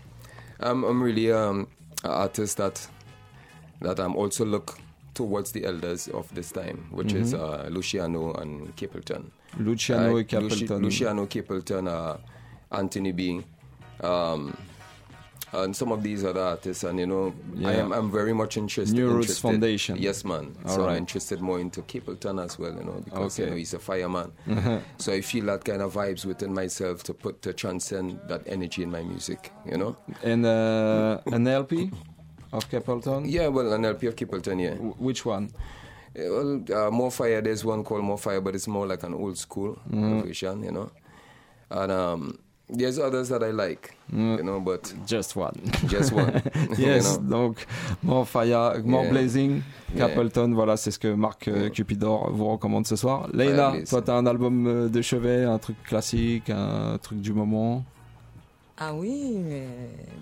I'm, I'm really um, an artist that that I'm also look towards the elders of this time, which is Mhm. uh, Luciano and Capleton. Luciano Uh, Capleton. Luci- Luciano Capleton, uh, Anthony B. Um, and some of these other artists, and you know, I am I'm very much interested. New Roots interested- Foundation. Yes, man. All so right. I'm interested more into Capleton as well, you know, because you know he's a fireman. Mhm. So I feel that kind of vibes within myself to put to transcend that energy in my music, you know. And uh, an LP of Capleton? Yeah, well, an LP of Capleton, yeah. which one? Yeah, well, uh, More Fire. There's one called More Fire, but it's more like an old school version, you know. And um, there's others that I like, Mm. you know, but Just one. Just one. yes, you know? donc More Fire, More Yeah. Blazing, Yeah. Capleton, voilà, c'est ce que Marc euh, Cupidor vous recommande ce soir. Blaze. toi t'as un album euh, de chevet, un truc classique, un truc du moment? Ah oui, mais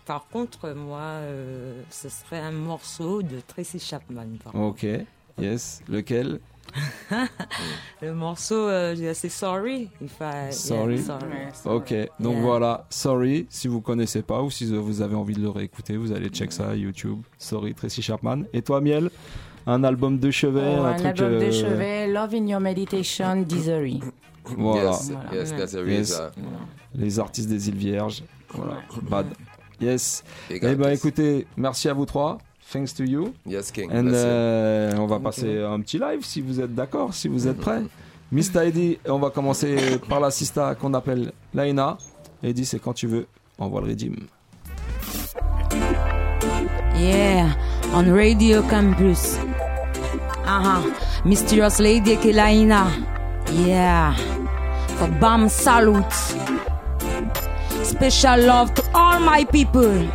par contre, moi, euh, ce serait un morceau de Tracy Chapman. par contre. Ok, yes, lequel Le morceau, euh, c'est Sorry. If I, Sorry. yeah, sorry. Ok, donc Yeah. voilà, Sorry, si vous connaissez pas ou si vous avez envie de le réécouter, vous allez check ça YouTube. Sorry, Tracy Chapman. Et toi, Miel Un album de chevet, Oh, un, un truc. album de euh, chevet, Love in Your Meditation, Deezery. Voilà. Yes, yes, that's a Yes. Les artistes des îles Vierges. Voilà. Bad. Yes. Eh ben écoutez, merci à vous trois. Thanks to you. Yes, King. And euh, on va passer un petit live si vous êtes d'accord, si vous êtes prêts. Mr. Eddie, on va commencer par l'assista qu'on appelle Laina. Eddie, c'est quand tu veux. Envoie le redeem. Yeah, on Radio Campus. Uh-huh. Mysterious Lady Kelaina. Yeah. For Bam Salute. Special love to all my people.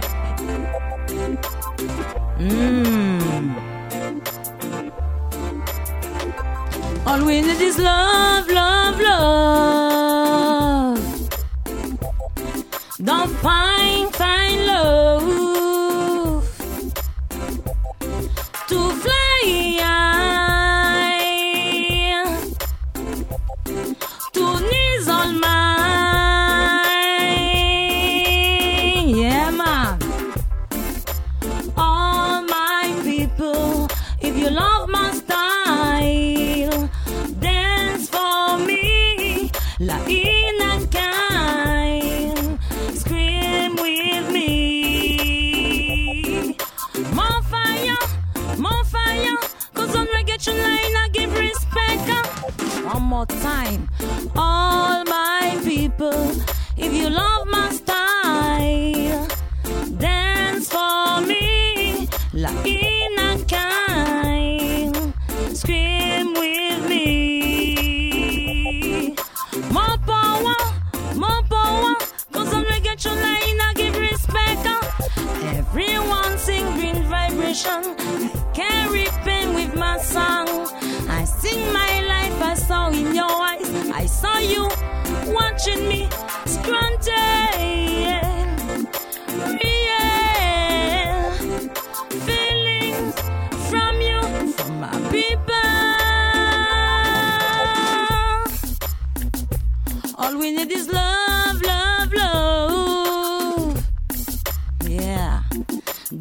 Mm. All we need is love, love, love. Don't find, find love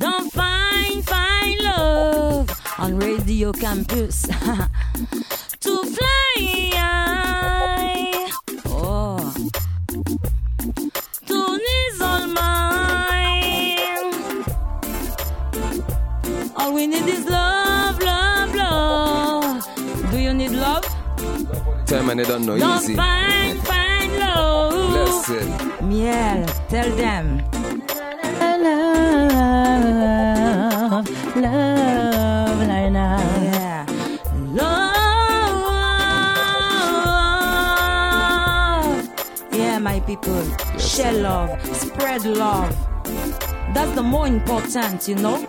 Don't find, find love on Radio Campus. to fly high. Oh. To knees all mine. All we need is love, love, love. Do you need love? Time and they don't know Don't easy. find, find love. It. Miel, tell them. People. Share love. Spread love. That's the more important, you know.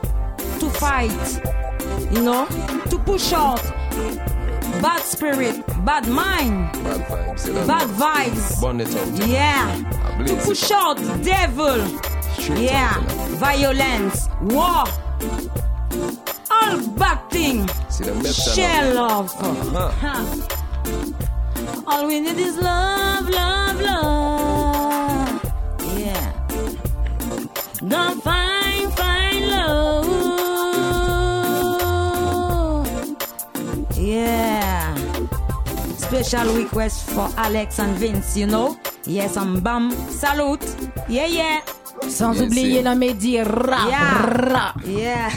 To fight. You know. To push out. Bad spirit. Bad mind. Bad vibes. Bad vibes. Burn it out. Yeah. To push out the devil. Yeah. out. Violence. War. All bad thing. See the myths and Share love. Uh-huh. Huh. All we need is love, love, love. Love. Yeah. Special request for Alex and Vince, you know? Yes, I'm Bam. Salute. Yeah, yeah. Sans Yes, oublier yeah. la médie rap, Yeah. Yeah.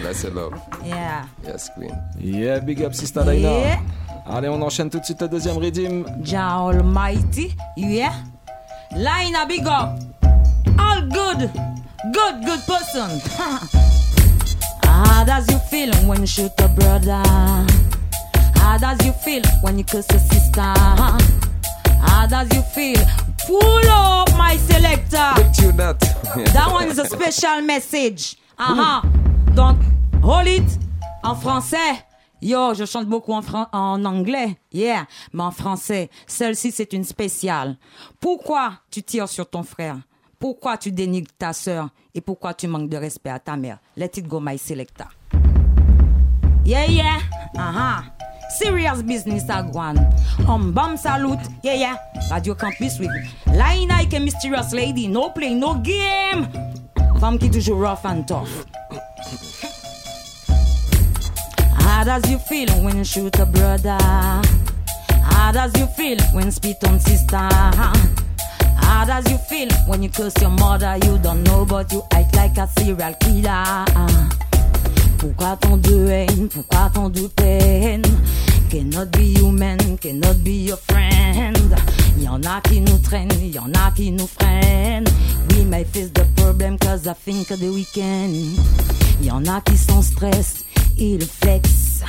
Bless your love. yeah. Yes, queen. Yeah, big up, Sister Dina. Yeah. Allez, on enchaîne tout de suite le deuxième rythme. Jah Almighty, yeah. Line a big up. All good, good, good person. How does you feel when you shoot a brother? How does you feel when you curse a sister? How does you feel? Pull up my selector. Tune that. That one is a special message. Aha. Donc, hold it en français. Yo, je chante beaucoup en, fran- en anglais. Yeah. Mais en français, celle-ci, c'est une spéciale. Pourquoi tu tires sur ton frère? Pourquoi tu dénigres ta sœur? Et pourquoi tu manques de respect à ta mère? Let it go, my selector. Yeah, yeah. Aha. Serious business agwan. Um, bam salute. Yeah, yeah. Radio Campus with Line Ike Mysterious Lady. No play, no game. Femme qui toujours rough and tough. How does you feel when you shoot a brother? How does you feel when spit on sister? How does you feel when you curse your mother? You don't know, but you act like a serial killer. Pourquoi tant de haine? Pourquoi tant de peine? Cannot be human, cannot be your friend. Y'en a qui nous traînent, y'en a qui nous freinent. We may face the problem cause I think of the weekend. Y'en a qui sont stress, ils flex.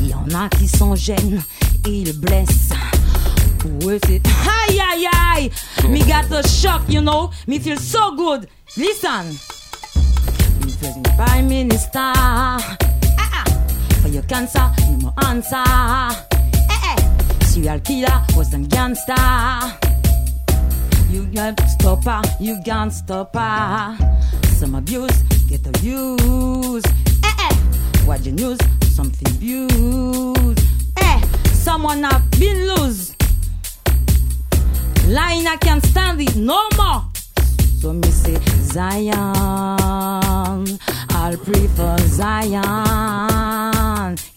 Y'en a qui sont gênes, ils blessent. Pour it. aïe aïe aïe. Me got a shock, you know. Me feel so good. Listen. You present Prime Minister. Ah, ah. For your cancer, no answer. Eh, eh. Serial killer was a gangster. You can't stop her, you can't stop her. Some abuse, get abused. Eh, eh. Watch the news, something abused. Eh, someone have been loose. Line I can't stand it no more. So me say Zion, I'll prefer Zion.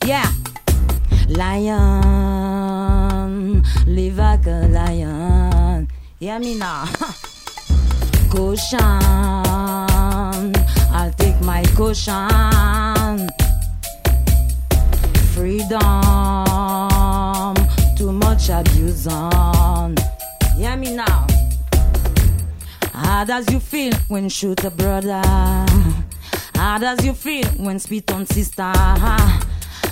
Yeah, lion, live like a lion. Yeah, me now. Caution, I'll take my caution. Freedom, too much abuse on. Yeah, me now. How does you feel when shoot a brother? How does you feel when spit on sister?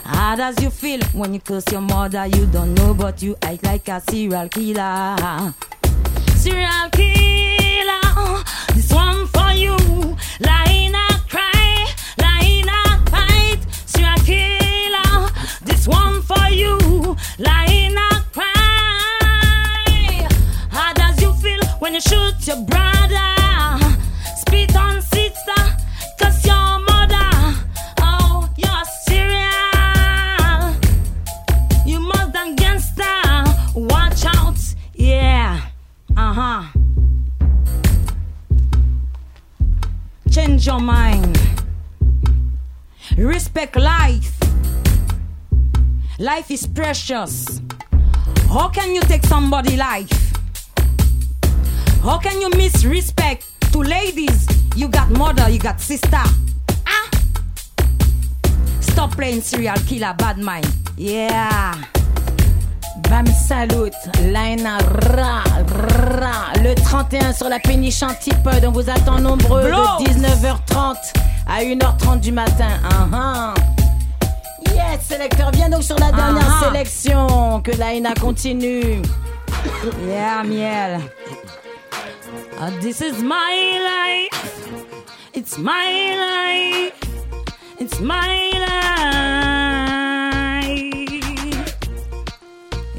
How does you feel when you curse your mother? You don't know, but you act like a serial killer. Serial killer, this one for you. Lina cry, Lina fight. Serial killer, this one for you. Lina Change your mind. Respect life. Life is precious. How can you take somebody life? How can you misrespect to ladies? You got mother, you got sister. Ah! Stop playing serial killer, bad mind. Yeah. Bam Salut, Laina Ra, Ra, le 31 sur la péniche Antipode, on vous attend nombreux de 19h30 à 1h30 du matin. Uh-huh. Yes, sélecteur, viens donc sur la dernière Uh-huh. sélection, que Laina continue. Yeah, miel. Uh, this is my life. It's my life. It's my life.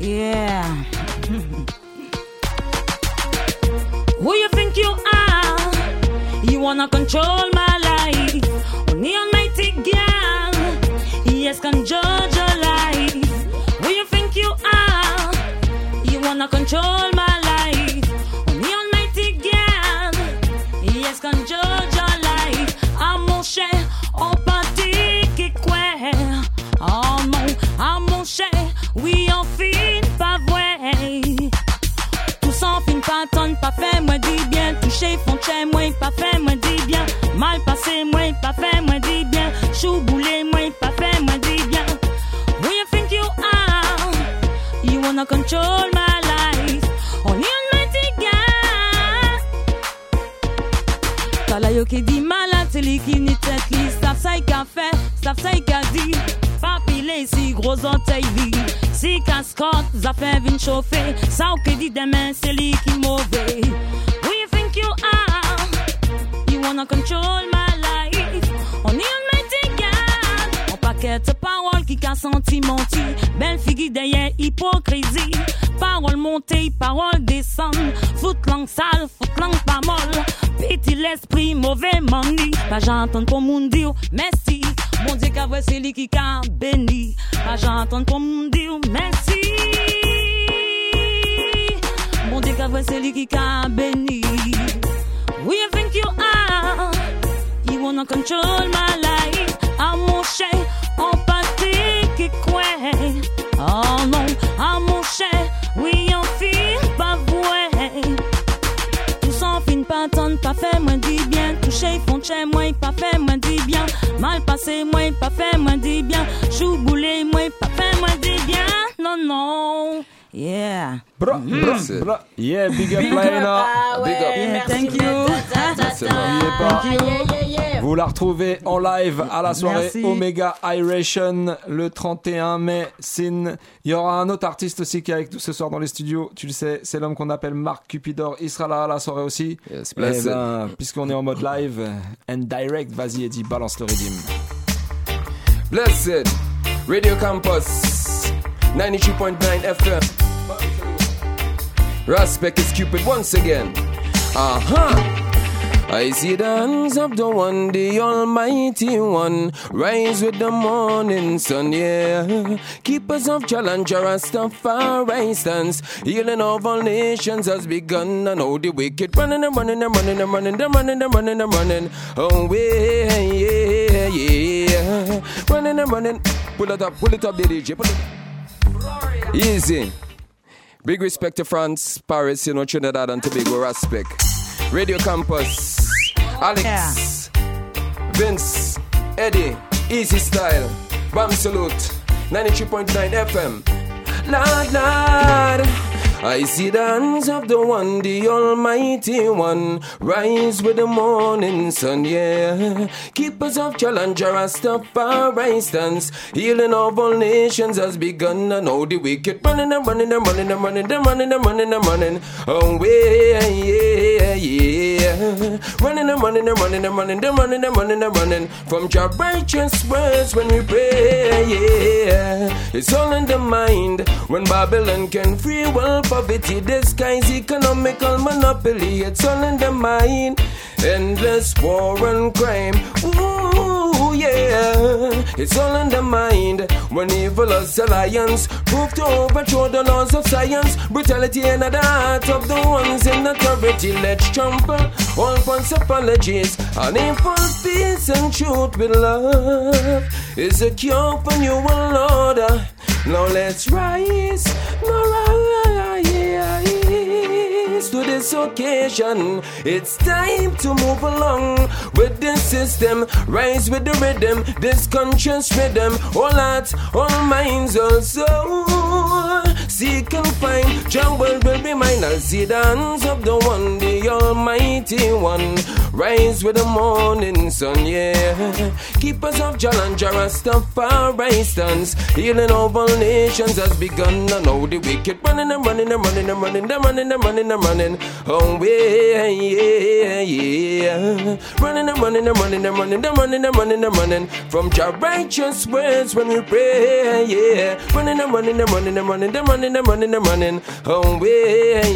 Yeah. Who you think you are? You wanna control my life? Only Almighty God. Yes, can judge your life. Who you think you are? You wanna control moi, pas fait moi bien. Mal passé moi, pas fait moi bien. Chou boulé moi, pas fait moi bien. Who you think you are? You wanna control my life. Only Almighty God. Kala yo ki di qui ni tête li. Staff ça qu'a fait, staff qu'a dit. Papilé si gros orteil. Si cascotte, ça fait vin chauffer. Ça ou que dit demain, c'est lui qui mauvais. Wanna control my life. Only Almighty God. On paquet de paroles qui qu'a senti menti. Belle figure derrière hypocrisie. Paroles montées, paroles descendent. Foot langue sale, foot langue pas molle. Petit l'esprit, mauvais mani. Pas j'entends pour mon dire merci. Mon Dieu, c'est lui qui qu'a béni. Pas j'entends pour mon dire merci. Mon Dieu, c'est lui qui qu'a béni. Who you wanna control my life? À mon cher, on qui quoi? Oh non, à mon cher, oui, on fait pas vrai. Tout sans fin, pas tonne, pas fait, moi dis bien. Touché, fond chez moi, pas fait, moi dis bien. Mal passé, moi, pas fait, moi dis bien. Chou boulé, moi, pas fait, moi dis bien. Non, non. Yeah. Bra, bra, bra. Yeah, big up Laina. Big up. Yeah, thank you. Vous la retrouvez en live à la soirée Merci. Omega Iration le 31 mai. Sin. Il y aura un autre artiste aussi qui est avec nous ce soir dans les studios. Tu le sais, c'est l'homme qu'on appelle Marc Cupidor. Il sera là à la soirée aussi. Yes, Eh blessed. ben, puisqu'on est en mode live and direct, vas-y Eddie, balance le redeem. Blessed. Radio Campus. 93.9 FM. Respect is Cupid once again. Uh-huh. I see the hands of the one, the Almighty One, rise with the morning sun, yeah. Keepers of Challenger, Rastafari stands, healing of all nations has begun. And now the wicked running and running and running and running, they're running and running and running away, yeah, yeah. Running and running. Pull it up, pull it up, the DJ. Pull it. Easy. Big respect to France, Paris, you know, Trinidad and Tobago, respect. Radio Campus, Alex, Vince, Eddie, Easy Style, Bam Salute, 93.9 FM. Lord, Lord, I see the hands of the one, the Almighty One, rise with the morning sun, yeah. Keepers of Challenger, Rastafari stands, healing of all nations has begun, and now the wicked running and running and running and running and running and running and running away, yeah, yeah. Running and running and running and running and running and running and running from your righteous words when we pray, yeah. It's all in the mind when Babylon can free world poverty, disguise economical monopoly. It's all in the mind, endless war and crime. Ooh, yeah. It's all in the mind when evil as alliance prove to overthrow the laws of science. Brutality and the heart of the ones in authority. Let's trample all false apologies and impulse peace and truth with love is a cure for new world order. Now let's rise, ahí. Rise to this occasion. It's time to move along with this system. Rise with the rhythm, this conscious rhythm. All hearts, all minds, all soul. Seek and find, trouble will be mine. I'll see the hands of the one, the Almighty One. Rise with the morning sun, yeah. Keep us of Jalan Rastafari stands. Healing of all nations has begun. I know the wicked running and running and running and running, they're running and running and running. Oh, yeah, yeah, yeah. Running and running and running and running, they're running and running and running. From your righteous words when we pray, yeah. Running and running and running and running, they're running and running and running. Oh, yeah,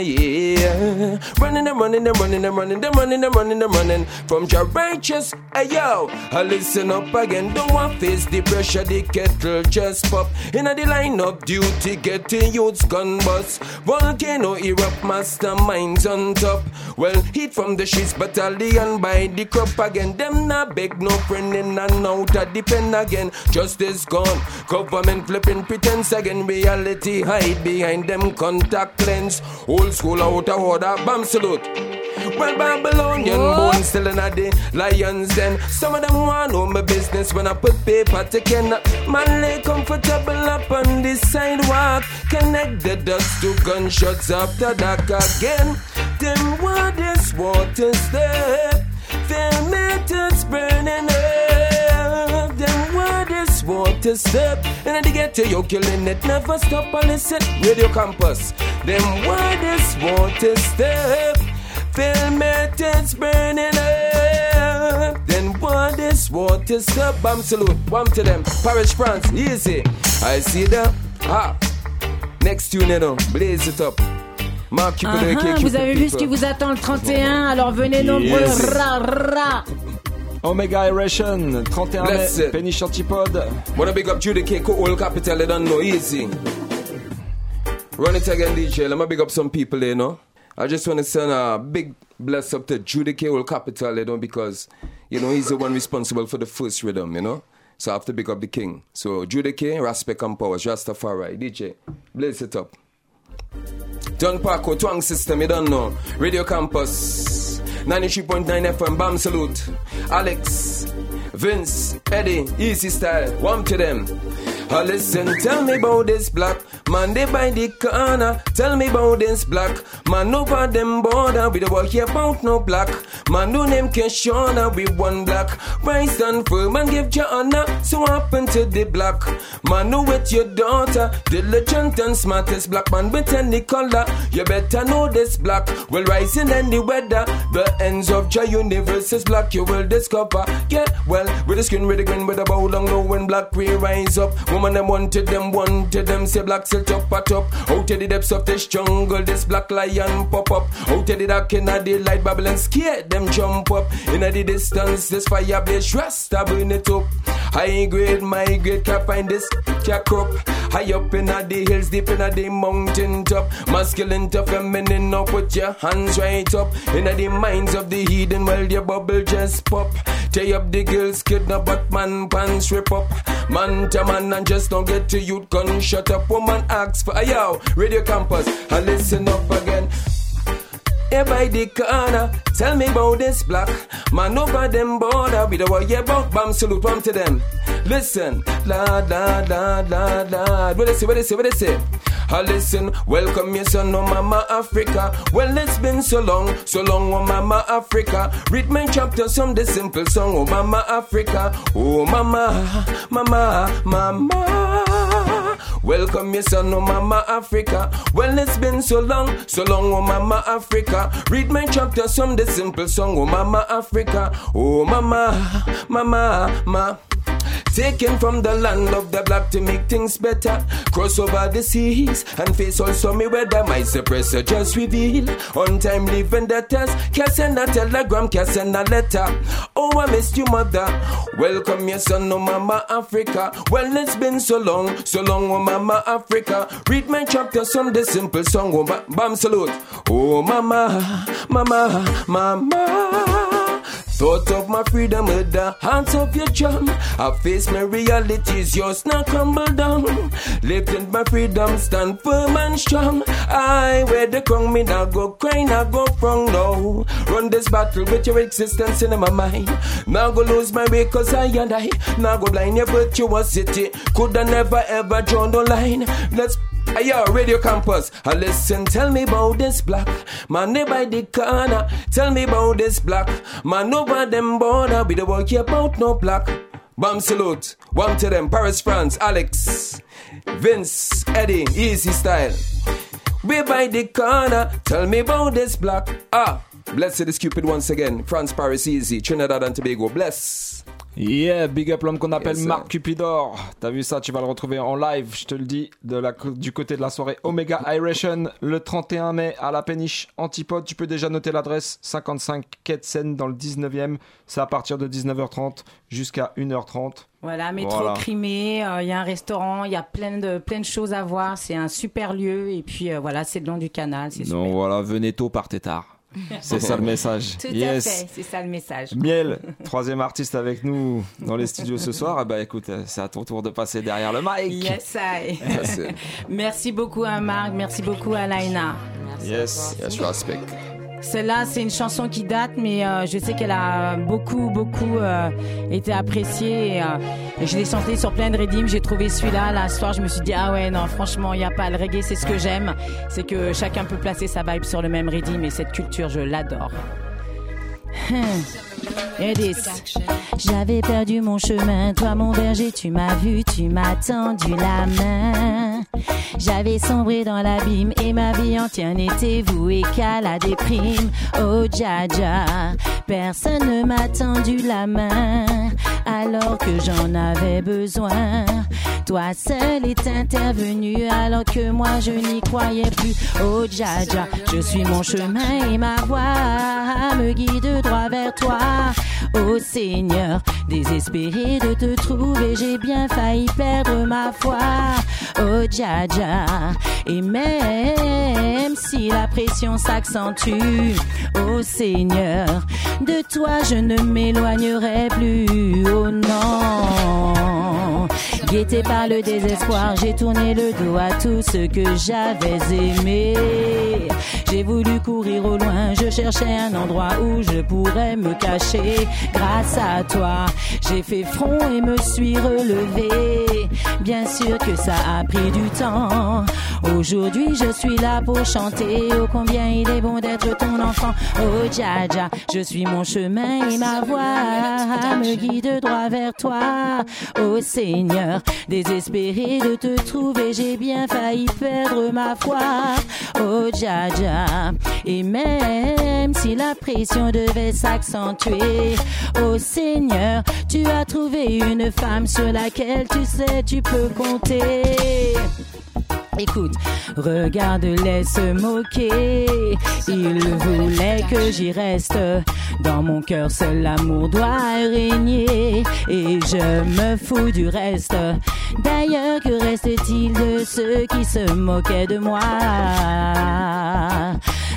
yeah. Running and running and running and running, they're running and running and running. From your righteous, hey yo, I listen up again. Don't want face the pressure, the kettle just pop. In the line of duty, getting youths gun bust. Volcano erupt, masterminds on top. Well, heat from the streets, battalion by the crop again. Them not beg no friend in and out of the again. Justice gone, government flipping pretense again. Reality hide behind them contact lens. Old school out of order, bam salute. Well, Babylonian bones still in a the lions den. Some of them want know my business when I put paper to ken. Man lay comfortable up on the sidewalk. Connect the dots to gunshots after dark again. Them want this water step. Their methods burning up. Them want this water step. And they get to you killing it. Never stop and listen. Radio Campus. Them want this water step. Feel methods burning up. Then want this water stop. Bam salute. Bam to them. Paris, France. Easy. I see them. Ah. Next tune, you know. Blaze it up. Mark Cupid, Ah, aka ah, vous avez vu ce qui vous attend le 31, alors venez nombreux. Yes. Ra, ra. Omega Eration, 31 mai. Penny Antipode. Wanna big up Judy K, Old Capital, they don't know easy. Run it again, DJ. Let me big up some people, you know. I just want to send a big bless up to Judy K, Old Capital, you know, because, you know, he's the one responsible for the first rhythm, you know. So I have to big up the king. So Judy K, respect and powers, Rastafari. DJ, blaze it up. John Parko, Twang System, you don't know. Radio Campus, 93.9 FM, Bam Salute. Alex, Vince, Eddie, Easy Style, warm to them. Uh, listen, tell me about this black man, they by the corner. Tell me about this black man over them border. We don't work about no black man, no name Keshona. We one black, rise stand firm and give your honor. So happen to the black man, know with your daughter, diligent and smartest black man with any color. You better know this black will rise in any weather. The ends of your universe is black, you will discover. Get well with the skin, with the grin, with the bow down low when black we rise up. Woman them wanted them, wanted them, say black still top at top. Out of the depths of this jungle, this black lion pop up. Out of the dark in the light, Babylon scared them jump up. In the distance, this fire blaze, rasta burn it up. High grade, my grade, can't find this cat crop. High up in the hills, deep in the mountain top. Masculine to feminine, now put your hands right up. In the minds of the heathen, well, your bubble just pop. Tie up the girls, kidnap, but man pants rip up. Man to man, and just don't get to youth gun shut up. Woman asks for a yo, radio campus, I listen up again. Here by the corner, tell me about this black man over them border. We don't worry about bam salute, bam to them. Listen, la la la la la. What they say? What they say? What they say? I listen, welcome your son, oh Mama Africa. Well, it's been so long, so long, oh Mama Africa. Read my chapter, some the simple song, oh Mama Africa. Oh Mama, Mama, Mama. Welcome your son, oh Mama Africa. Well, it's been so long, so long, oh Mama Africa. Read my chapter, some the simple song, oh Mama Africa. Oh Mama, Mama, Mama. Taken from the land of the black to make things better. Cross over the seas and face all stormy weather. My suppressor just reveal untimely vendettas. Can't send a telegram, can't send a letter. Oh, I missed you, mother. Welcome your son, oh Mama Africa. Well, it's been so long, so long, oh Mama Africa. Read my chapter, some the simple song, oh ba- Bam salute. Oh Mama, Mama, Mama. Thought of my freedom with the hands of your drum. I face my realities, yours now crumble down. Lifting my freedom, stand firm and strong. I wear the crown, me now go cry, now go wrong, no. Run this battle with your existence in my mind. Now go lose my way, cause I and I. Now go blind you, but you a city. Coulda never ever drawn the line. Let's Hey yo, Radio Campus, I listen, tell me about this black man they by the corner. Tell me about this black man over them border. We the work about no black. Bam salute, one to them, Paris, France, Alex, Vince, Eddie, Easy Style. We by the corner, tell me about this black. Ah, blessed is Cupid once again. France, Paris, Easy, Trinidad and Tobago, bless. Yeah, big up l'homme qu'on appelle Yes. Marc Cupidor. T'as vu ça, tu vas le retrouver en live, je te le dis, de la, du côté de la soirée Omega Iration le 31 mai à la péniche Antipode. Tu peux déjà noter l'adresse 55 Quai de Seine dans le 19e. C'est à partir de 19h30 jusqu'à 1h30. Voilà, métro Voilà. Crimée, euh, il y a un restaurant, il y a plein de, plein de choses à voir. C'est un super lieu. Et puis euh, voilà, c'est le long du canal. Super. Donc voilà, venez tôt, partez tard. C'est ça le message. Tout à yes. fait, c'est ça le message. Miel, troisième artiste avec nous dans les studios ce soir. Ah bah écoute, euh, c'est à ton tour de passer derrière le mic. Yes, I. Merci. merci beaucoup à Marc, merci beaucoup à Laina. Yes. Yes, respect. Celle-là, c'est une chanson qui date, mais euh, je sais qu'elle a beaucoup, beaucoup euh, été appréciée. Et, euh, je l'ai chantée sur plein de redeems. J'ai trouvé celui-là. Là, ce soir, je me suis dit, ah ouais, non, franchement, il n'y a pas le reggae. C'est ce que j'aime. C'est que chacun peut placer sa vibe sur le même redeem. Et cette culture, je l'adore. Et J'avais perdu mon chemin, toi mon berger, tu m'as vu, tu m'as tendu la main. J'avais sombré dans l'abîme et ma vie entière n'était vouée qu'à la déprime. Oh Jaja, personne ne m'a tendu la main alors que j'en avais besoin. Toi seul est intervenu alors que moi je n'y croyais plus. Oh Jaja, je suis mon chemin et ma voix me guide droit vers toi. Oh Seigneur, désespéré de te trouver, j'ai bien failli perdre ma foi. Oh Jaja, et même si la pression s'accentue, oh Seigneur, de toi je ne m'éloignerai plus. Oh non. Guetté par le désespoir, j'ai tourné le dos à tout ce que j'avais aimé. J'ai voulu courir au loin, je cherchais un endroit où je pourrais me cacher. Grâce à toi, j'ai fait front et me suis relevé. Bien sûr que ça a pris du temps. Aujourd'hui, je suis là pour chanter. Oh, combien il est bon d'être ton enfant. Oh, Jaja, je suis mon chemin et ma voix me guide droit vers toi. Oh, Seigneur, désespéré de te trouver, j'ai bien failli perdre ma foi. Oh, Jaja, et même si la pression devait s'accentuer, oh, Seigneur, tu as trouvé une femme sur laquelle tu sais tu peux compter. Écoute, regarde-les se moquer. Ils voulaient que j'y reste. Dans mon cœur, seul l'amour doit régner. Et je me fous du reste. D'ailleurs, que reste-t-il de ceux qui se moquaient de moi?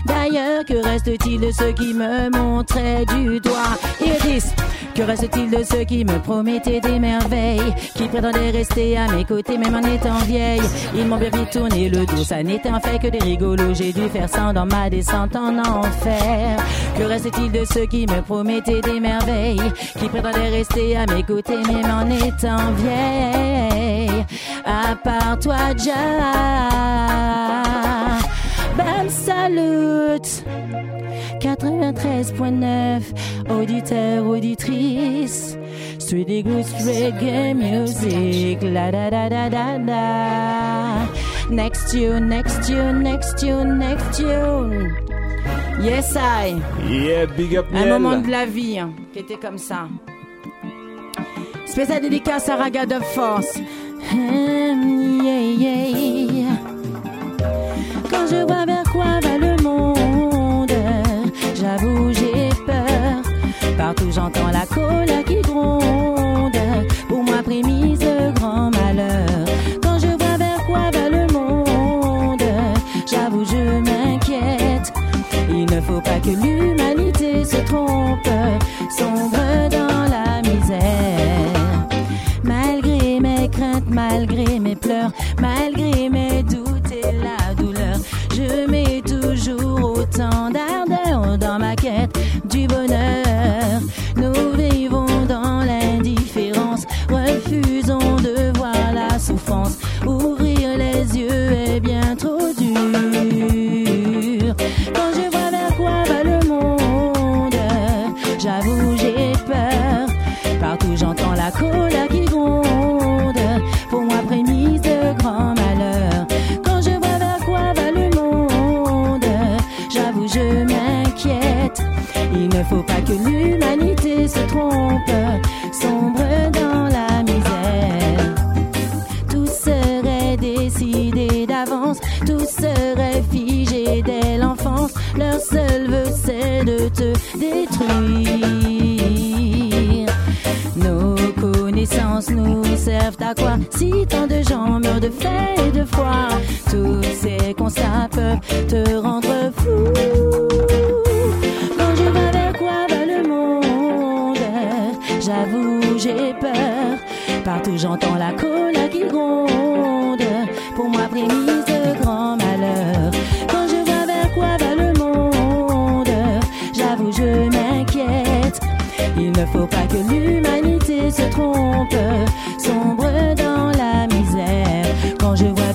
D'ailleurs, que reste-t-il de ceux qui me montraient du doigt? Iris, que reste-t-il de ceux qui me promettaient des merveilles? Qui prétendaient rester à mes côtés même en étant vieille? Ils m'ont bien vite tourné le dos, ça n'était en fait que des rigolos. J'ai dû faire ça dans ma descente en enfer. Que reste-t-il de ceux qui me promettaient des merveilles Qui prétendaient rester à mes côtés même en étant vieille À part toi, Jah. Bam Salute. 93.9 Auditeur, auditrice. Street Eagles Reggae Music. La da da da da da Next tune, next tune, next tune, next tune Yes I Yeah, big up Un Miel. moment de la vie hein, qui était comme ça Spécial dédicace à Raga de Force Hum, yeah, yeah. Quand je vois vers quoi va le monde, j'avoue j'ai peur. Partout j'entends la colère qui gronde, over. Si tant de gens meurent de faim et de froid, tous ces constats peuvent te rendre fou. Quand je vois vers quoi va le monde, j'avoue j'ai peur. Partout j'entends la colère qui gronde. Pour moi prémisse de grand malheur. Quand je vois vers quoi va le monde, j'avoue je m'inquiète. Il ne faut pas que l'humanité se trompe,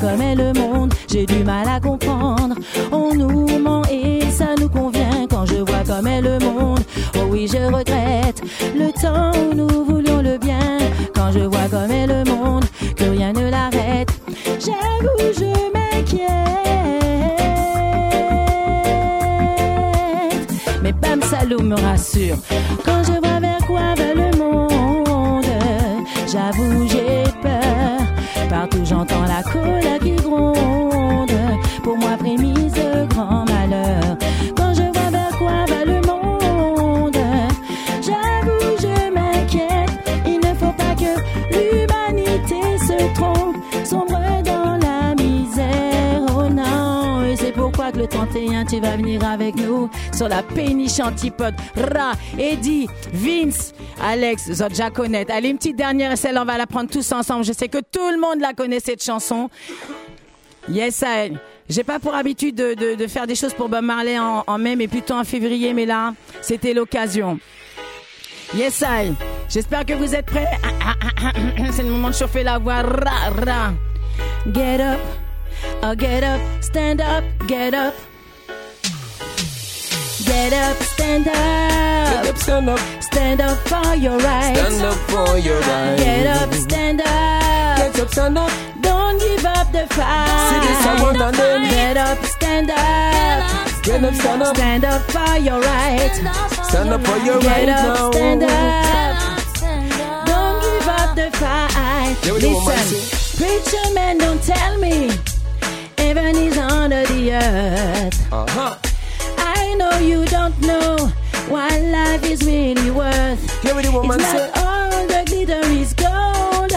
comme est le monde, j'ai du mal à comprendre. On nous ment et ça nous convient. Quand je vois comme est le monde, oh oui, je regrette le temps où nous voulions le bien. Quand je vois comme est le monde, que rien ne l'arrête. J'avoue, je m'inquiète. Mais Bam Saloum me rassure. Quand je vois vers quoi va le monde, j'avoue j'ai peur. Partout j'entends la colère 31 tu vas venir avec nous sur la péniche antipode. Ra, Eddie, Vince, Alex, Zodja connaît. Allez, une petite dernière, et celle on va la prendre tous ensemble. Je sais que tout le monde la connaît cette chanson. Yes, I. J'ai pas pour habitude de, faire des choses pour Bob Marley en, mai, mais plutôt en février, mais là, c'était l'occasion. Yes, I. J'espère que vous êtes prêts. Ah, ah, ah. C'est le moment de chauffer la voix. Ra, ra. Get up, oh, get up, stand up, get up. Get up, stand up. Get up, stand up. Stand up for your rights. Stand up for your rights. Get up, stand up. Get up, stand up. Don't give up the fight. See this, I want then. Get up, stand up. Get up, stand up. Stand up for your rights. Stand up for your Get up, stand up. Don't give up the fight. Yeah, we do what man Listen, preacher man, don't tell me heaven is under the earth. Uh-huh. I know you don't know what life is really worth. We do what it's not say. all the glitter is gold.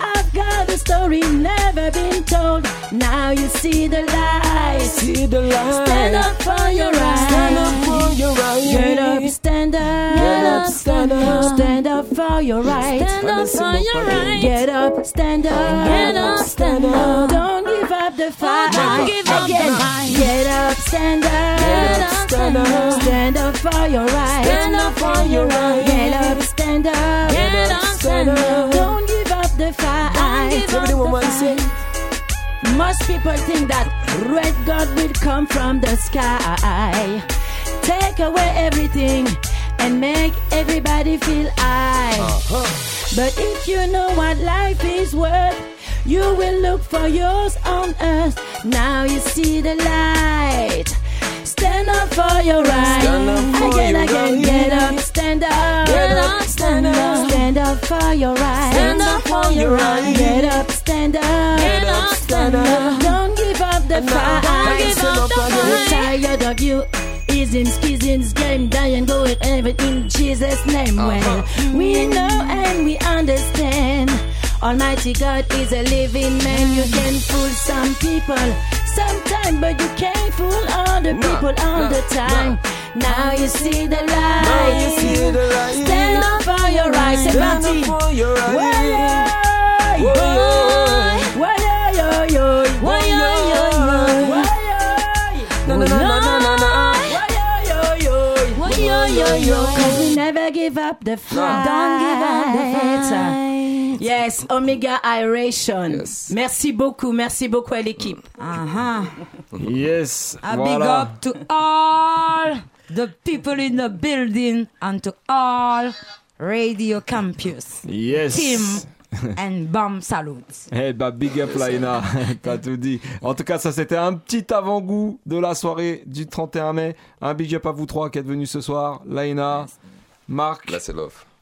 I've got a story never been told. Now you see the light. See the light. Stand up for your rights. Stand up for your rights. Get up, stand up. Get up, stand up. Stand up for your rights. Stand up for your rights. Get up, stand up. Get up, stand up. Don't give up the fight. Don't give up the fight. Get up, stand up. Get up, stand up. Stand up for your rights. Stand up for your rights. Get up, stand up. Get up, stand up. Don't give up the fight. Yeah, we do what man say. Most people think that red God will come from the sky, take away everything, and make everybody feel I. But if you know what life is worth, you will look for yours on earth. Now you see the light. Stand up for your right. Stand up for again, your again, right. get up, stand up. Get up, stand up. Stand up for your right. Stand up for your right. Get up, stand up. Get up, stand up. Don't give up the fight. don't give up the fight. tired of you. Isms, schisms, game, dying, going ever in Jesus' name. Uh-huh. Well, we know and we understand. Almighty God is a living man. You can fool some people sometimes, but you can't fool all the people nah, all nah, the time. Nah. Now you see the light. Now you see the light. Stand up for your rights, Stand up. Why, why, why, why, why, why, why, why, why, why, why, Cause we never give up the fight. Don't give up the fight. Yes, Omega Iration. Merci beaucoup, merci beaucoup à l'équipe. Yes. A voilà. big up to all the people in the building and to all Radio Campus. Yes. Team and bomb salute. Eh bah big up Laina, t'as tout dit. En tout cas, ça c'était un petit avant-goût de la soirée du 31 mai. Un big up à vous trois qui êtes venus ce soir. Laina, Marc,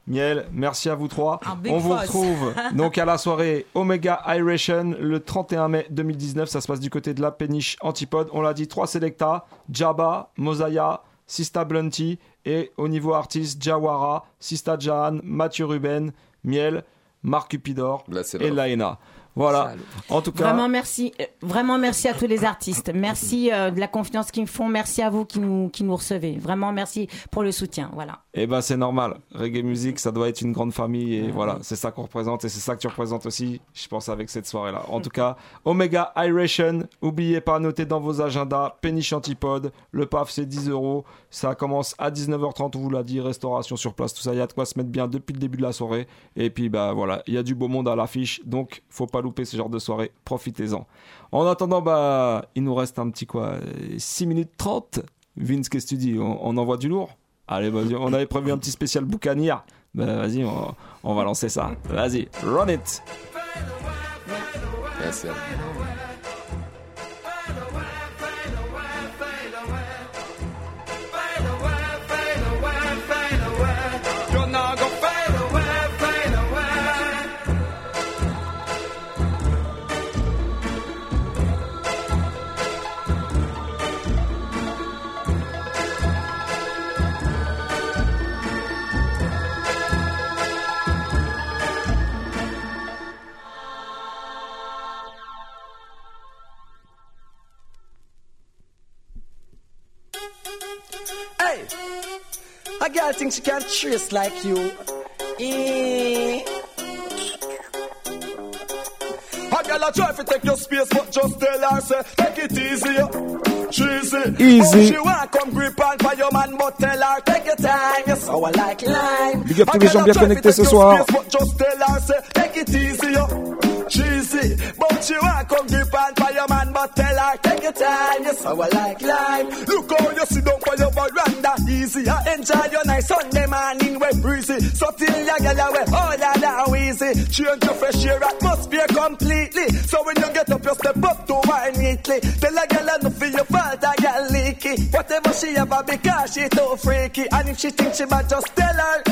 Miel, merci à vous trois. On vous retrouve donc à la soirée Omega Iration le 31 mai 2019. Ça se passe du côté de la péniche Antipode. On l'a dit, trois Selecta, Jabba, Mosaya, Sista Blunty et au niveau artiste Jawara, Sista Jahan, Mathieu Ruben, Miel, Marc Cupidor et love. Voilà. En tout cas, Vraiment merci, euh, vraiment merci à tous les artistes. Merci euh, de la confiance qu'ils me font. Merci à vous qui nous, qui nous recevez. Vraiment merci pour le soutien. Voilà. Eh ben c'est normal. Reggae music, ça doit être une grande famille et voilà, c'est ça qu'on représente et c'est ça que tu représentes aussi, je pense, avec cette soirée-là. En tout cas, Omega Iration, oubliez pas, notez dans vos agendas, Péniche Antipode, le PAF c'est 10 euros, ça commence à 19h30, on vous l'a dit, restauration sur place, tout ça, il y a de quoi se mettre bien depuis le début de la soirée. Et puis bah voilà, il y a du beau monde à l'affiche, donc faut pas louper ce genre de soirée, profitez-en. En attendant, bah il nous reste un petit quoi, 6 minutes 30. Vince, qu'est-ce que tu dis? On, on envoie du lourd? Allez, vas-y, on avait prévu un petit spécial boucanir. Bah, vas-y, on, on va lancer ça. Vas-y, run it. Merci. A girl thinks she can trace like you. Eh. A girl a try to take your space, but just tell her say take it easy. Cheesy. Easy. She want come grip on for your man, but tell her take your time. You're sour like lime. Big up tous les gens bien connectés ce soir. But just tell her say take it easy. Cheesy. But she want come on for your man, but tell her take your time. You're sour like lime. Look how you sit down for your veranda. Easy. I enjoy your nice Sunday morning when breezy. So till your girl away, all that now easy. Change your fresh air atmosphere completely. So when you get up, you step up to wine neatly. Tell a girl I for your fault, I girl leaky. Whatever she ever because she too freaky. And if she thinks she bad, just tell her.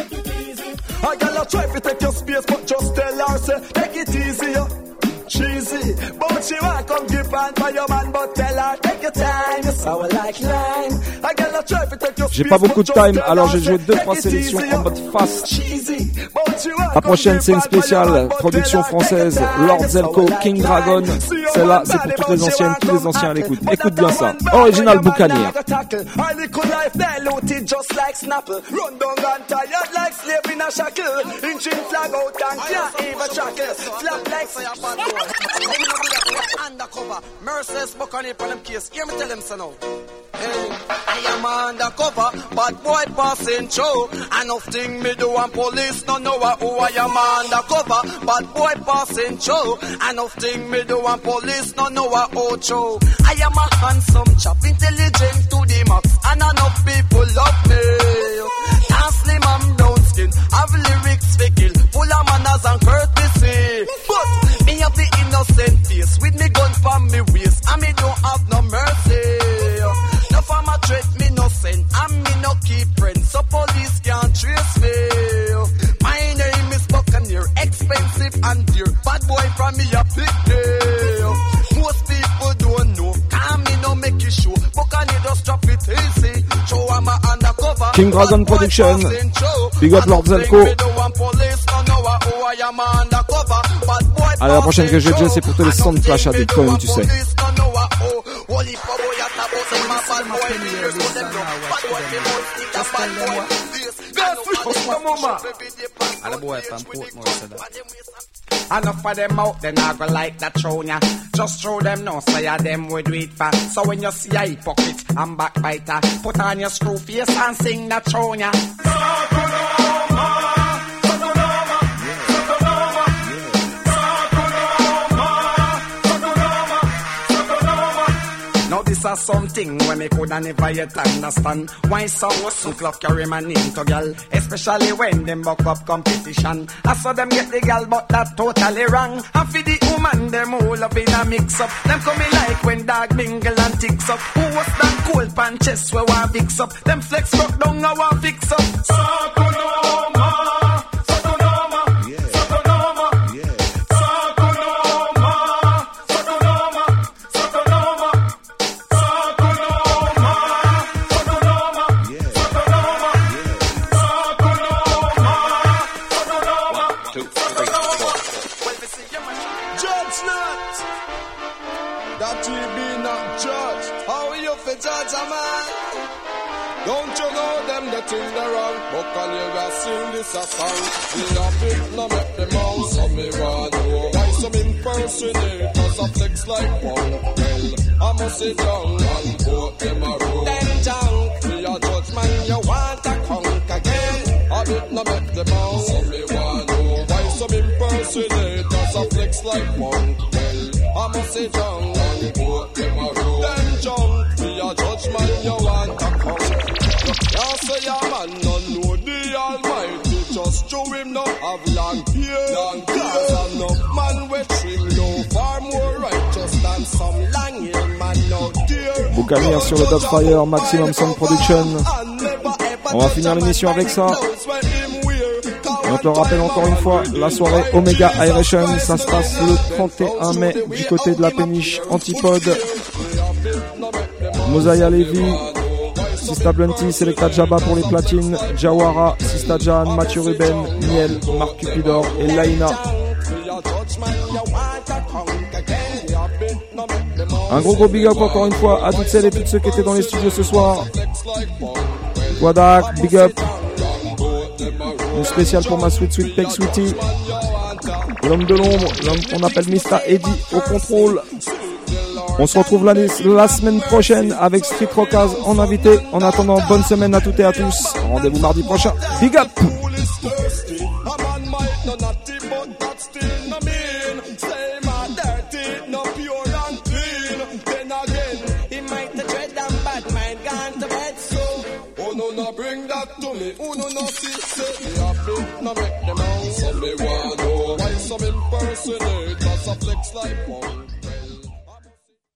I girl a try to take your space, but just tell her, say, take it easy. Cheesy, but she want come give on for your man, but tell her, take your time, you're sour like lime. A girl a try to take your J'ai pas beaucoup de time, alors j'ai joué deux take trois sélections en mode fast. She want La prochaine c'est une spéciale production française Lord Zelko King like Dragon. Celle-là c'est pour toutes les anciennes, tous les anciens à l'écoute. Écoute bien a ça. Original. Flap like Merciless Buccaneer on them case. Hear me tell them so now. Hey, I am undercover, bad boy passing through. Enough thing me do and police no know who I am undercover, bad boy passing through. Enough thing me do and police no know who true. I am a handsome chap, intelligent to the max, and enough people love me. Tan slim and brown skin, have lyrics for kill, full of manners and courtesy. Innocent face with me gun from me waist, and me don't have no mercy. No farmer treat me no send, and me no keep friends, so police can't trace me. My name is Buccaneer, expensive and dear. Bad boy from me a big deal. Most people don't know, can me no make it show. Buccaneer just drop it easy. Show I'm a undercover. King Dragon Production. Big up Lord Zelko. Allez, la prochaine que j'ai déjà, c'est pour te laisser de flash addict, quand même, tu sais. Enough of them out, they not go like that throne ya. Just throw them no, say ya them we do it for. So when you see a hypocrite and backbiter, put on your screw face and sing that throne ya. This is something when me coulda never yet understand. Why some so club carry my name to girl, especially when them buck up competition. I saw them get the girl, but that totally wrong. And for the woman, them all up in a mix up. Them coming like when dog mingle and ticks up. Who was that cool pan chest where I fix up? Them flex rock down, I fix up. Sakonoma, hallucinate. I flex like one. Well, I must sit down and go in my room. Then junk, be a judge man, you want a conk again. I did not make them out. Some me want know why some impersonate. Cause I flex like one. Well, I must sit down and go in my room. Then junk, be a judge man, you want a conk. You say a man no know the Almighty. Just show him no have long beard. Long beard. Cause I'm no man with trim Boucanir sur le Dubfire, Maximum Sound Production. On va finir l'émission avec ça. On te le rappelle encore une fois, la soirée Omega Iration, ça se passe le 31 mai du côté de la péniche Antipode. Mosaya Levy, Sista Blunty, Selecta Jabba pour les platines, Jawara, Sista Jan, Mathieu Ruben, Miel, Marc Cupidor et Laina. Un gros gros big up encore une fois à toutes celles et tous ceux qui étaient dans les studios ce soir. Wadak, big up. Une spéciale pour ma sweet sweet peg sweetie. L'homme de l'ombre, l'homme qu'on appelle Mr. Eddie au contrôle. On se retrouve la, la semaine prochaine avec Street Rockaz en invité. En attendant, bonne semaine à toutes et à tous. Rendez-vous mardi prochain. Big up! Me. Oh no, no, see, say me happy, no make them out. So me want know why some impersonate, cause a flex like one.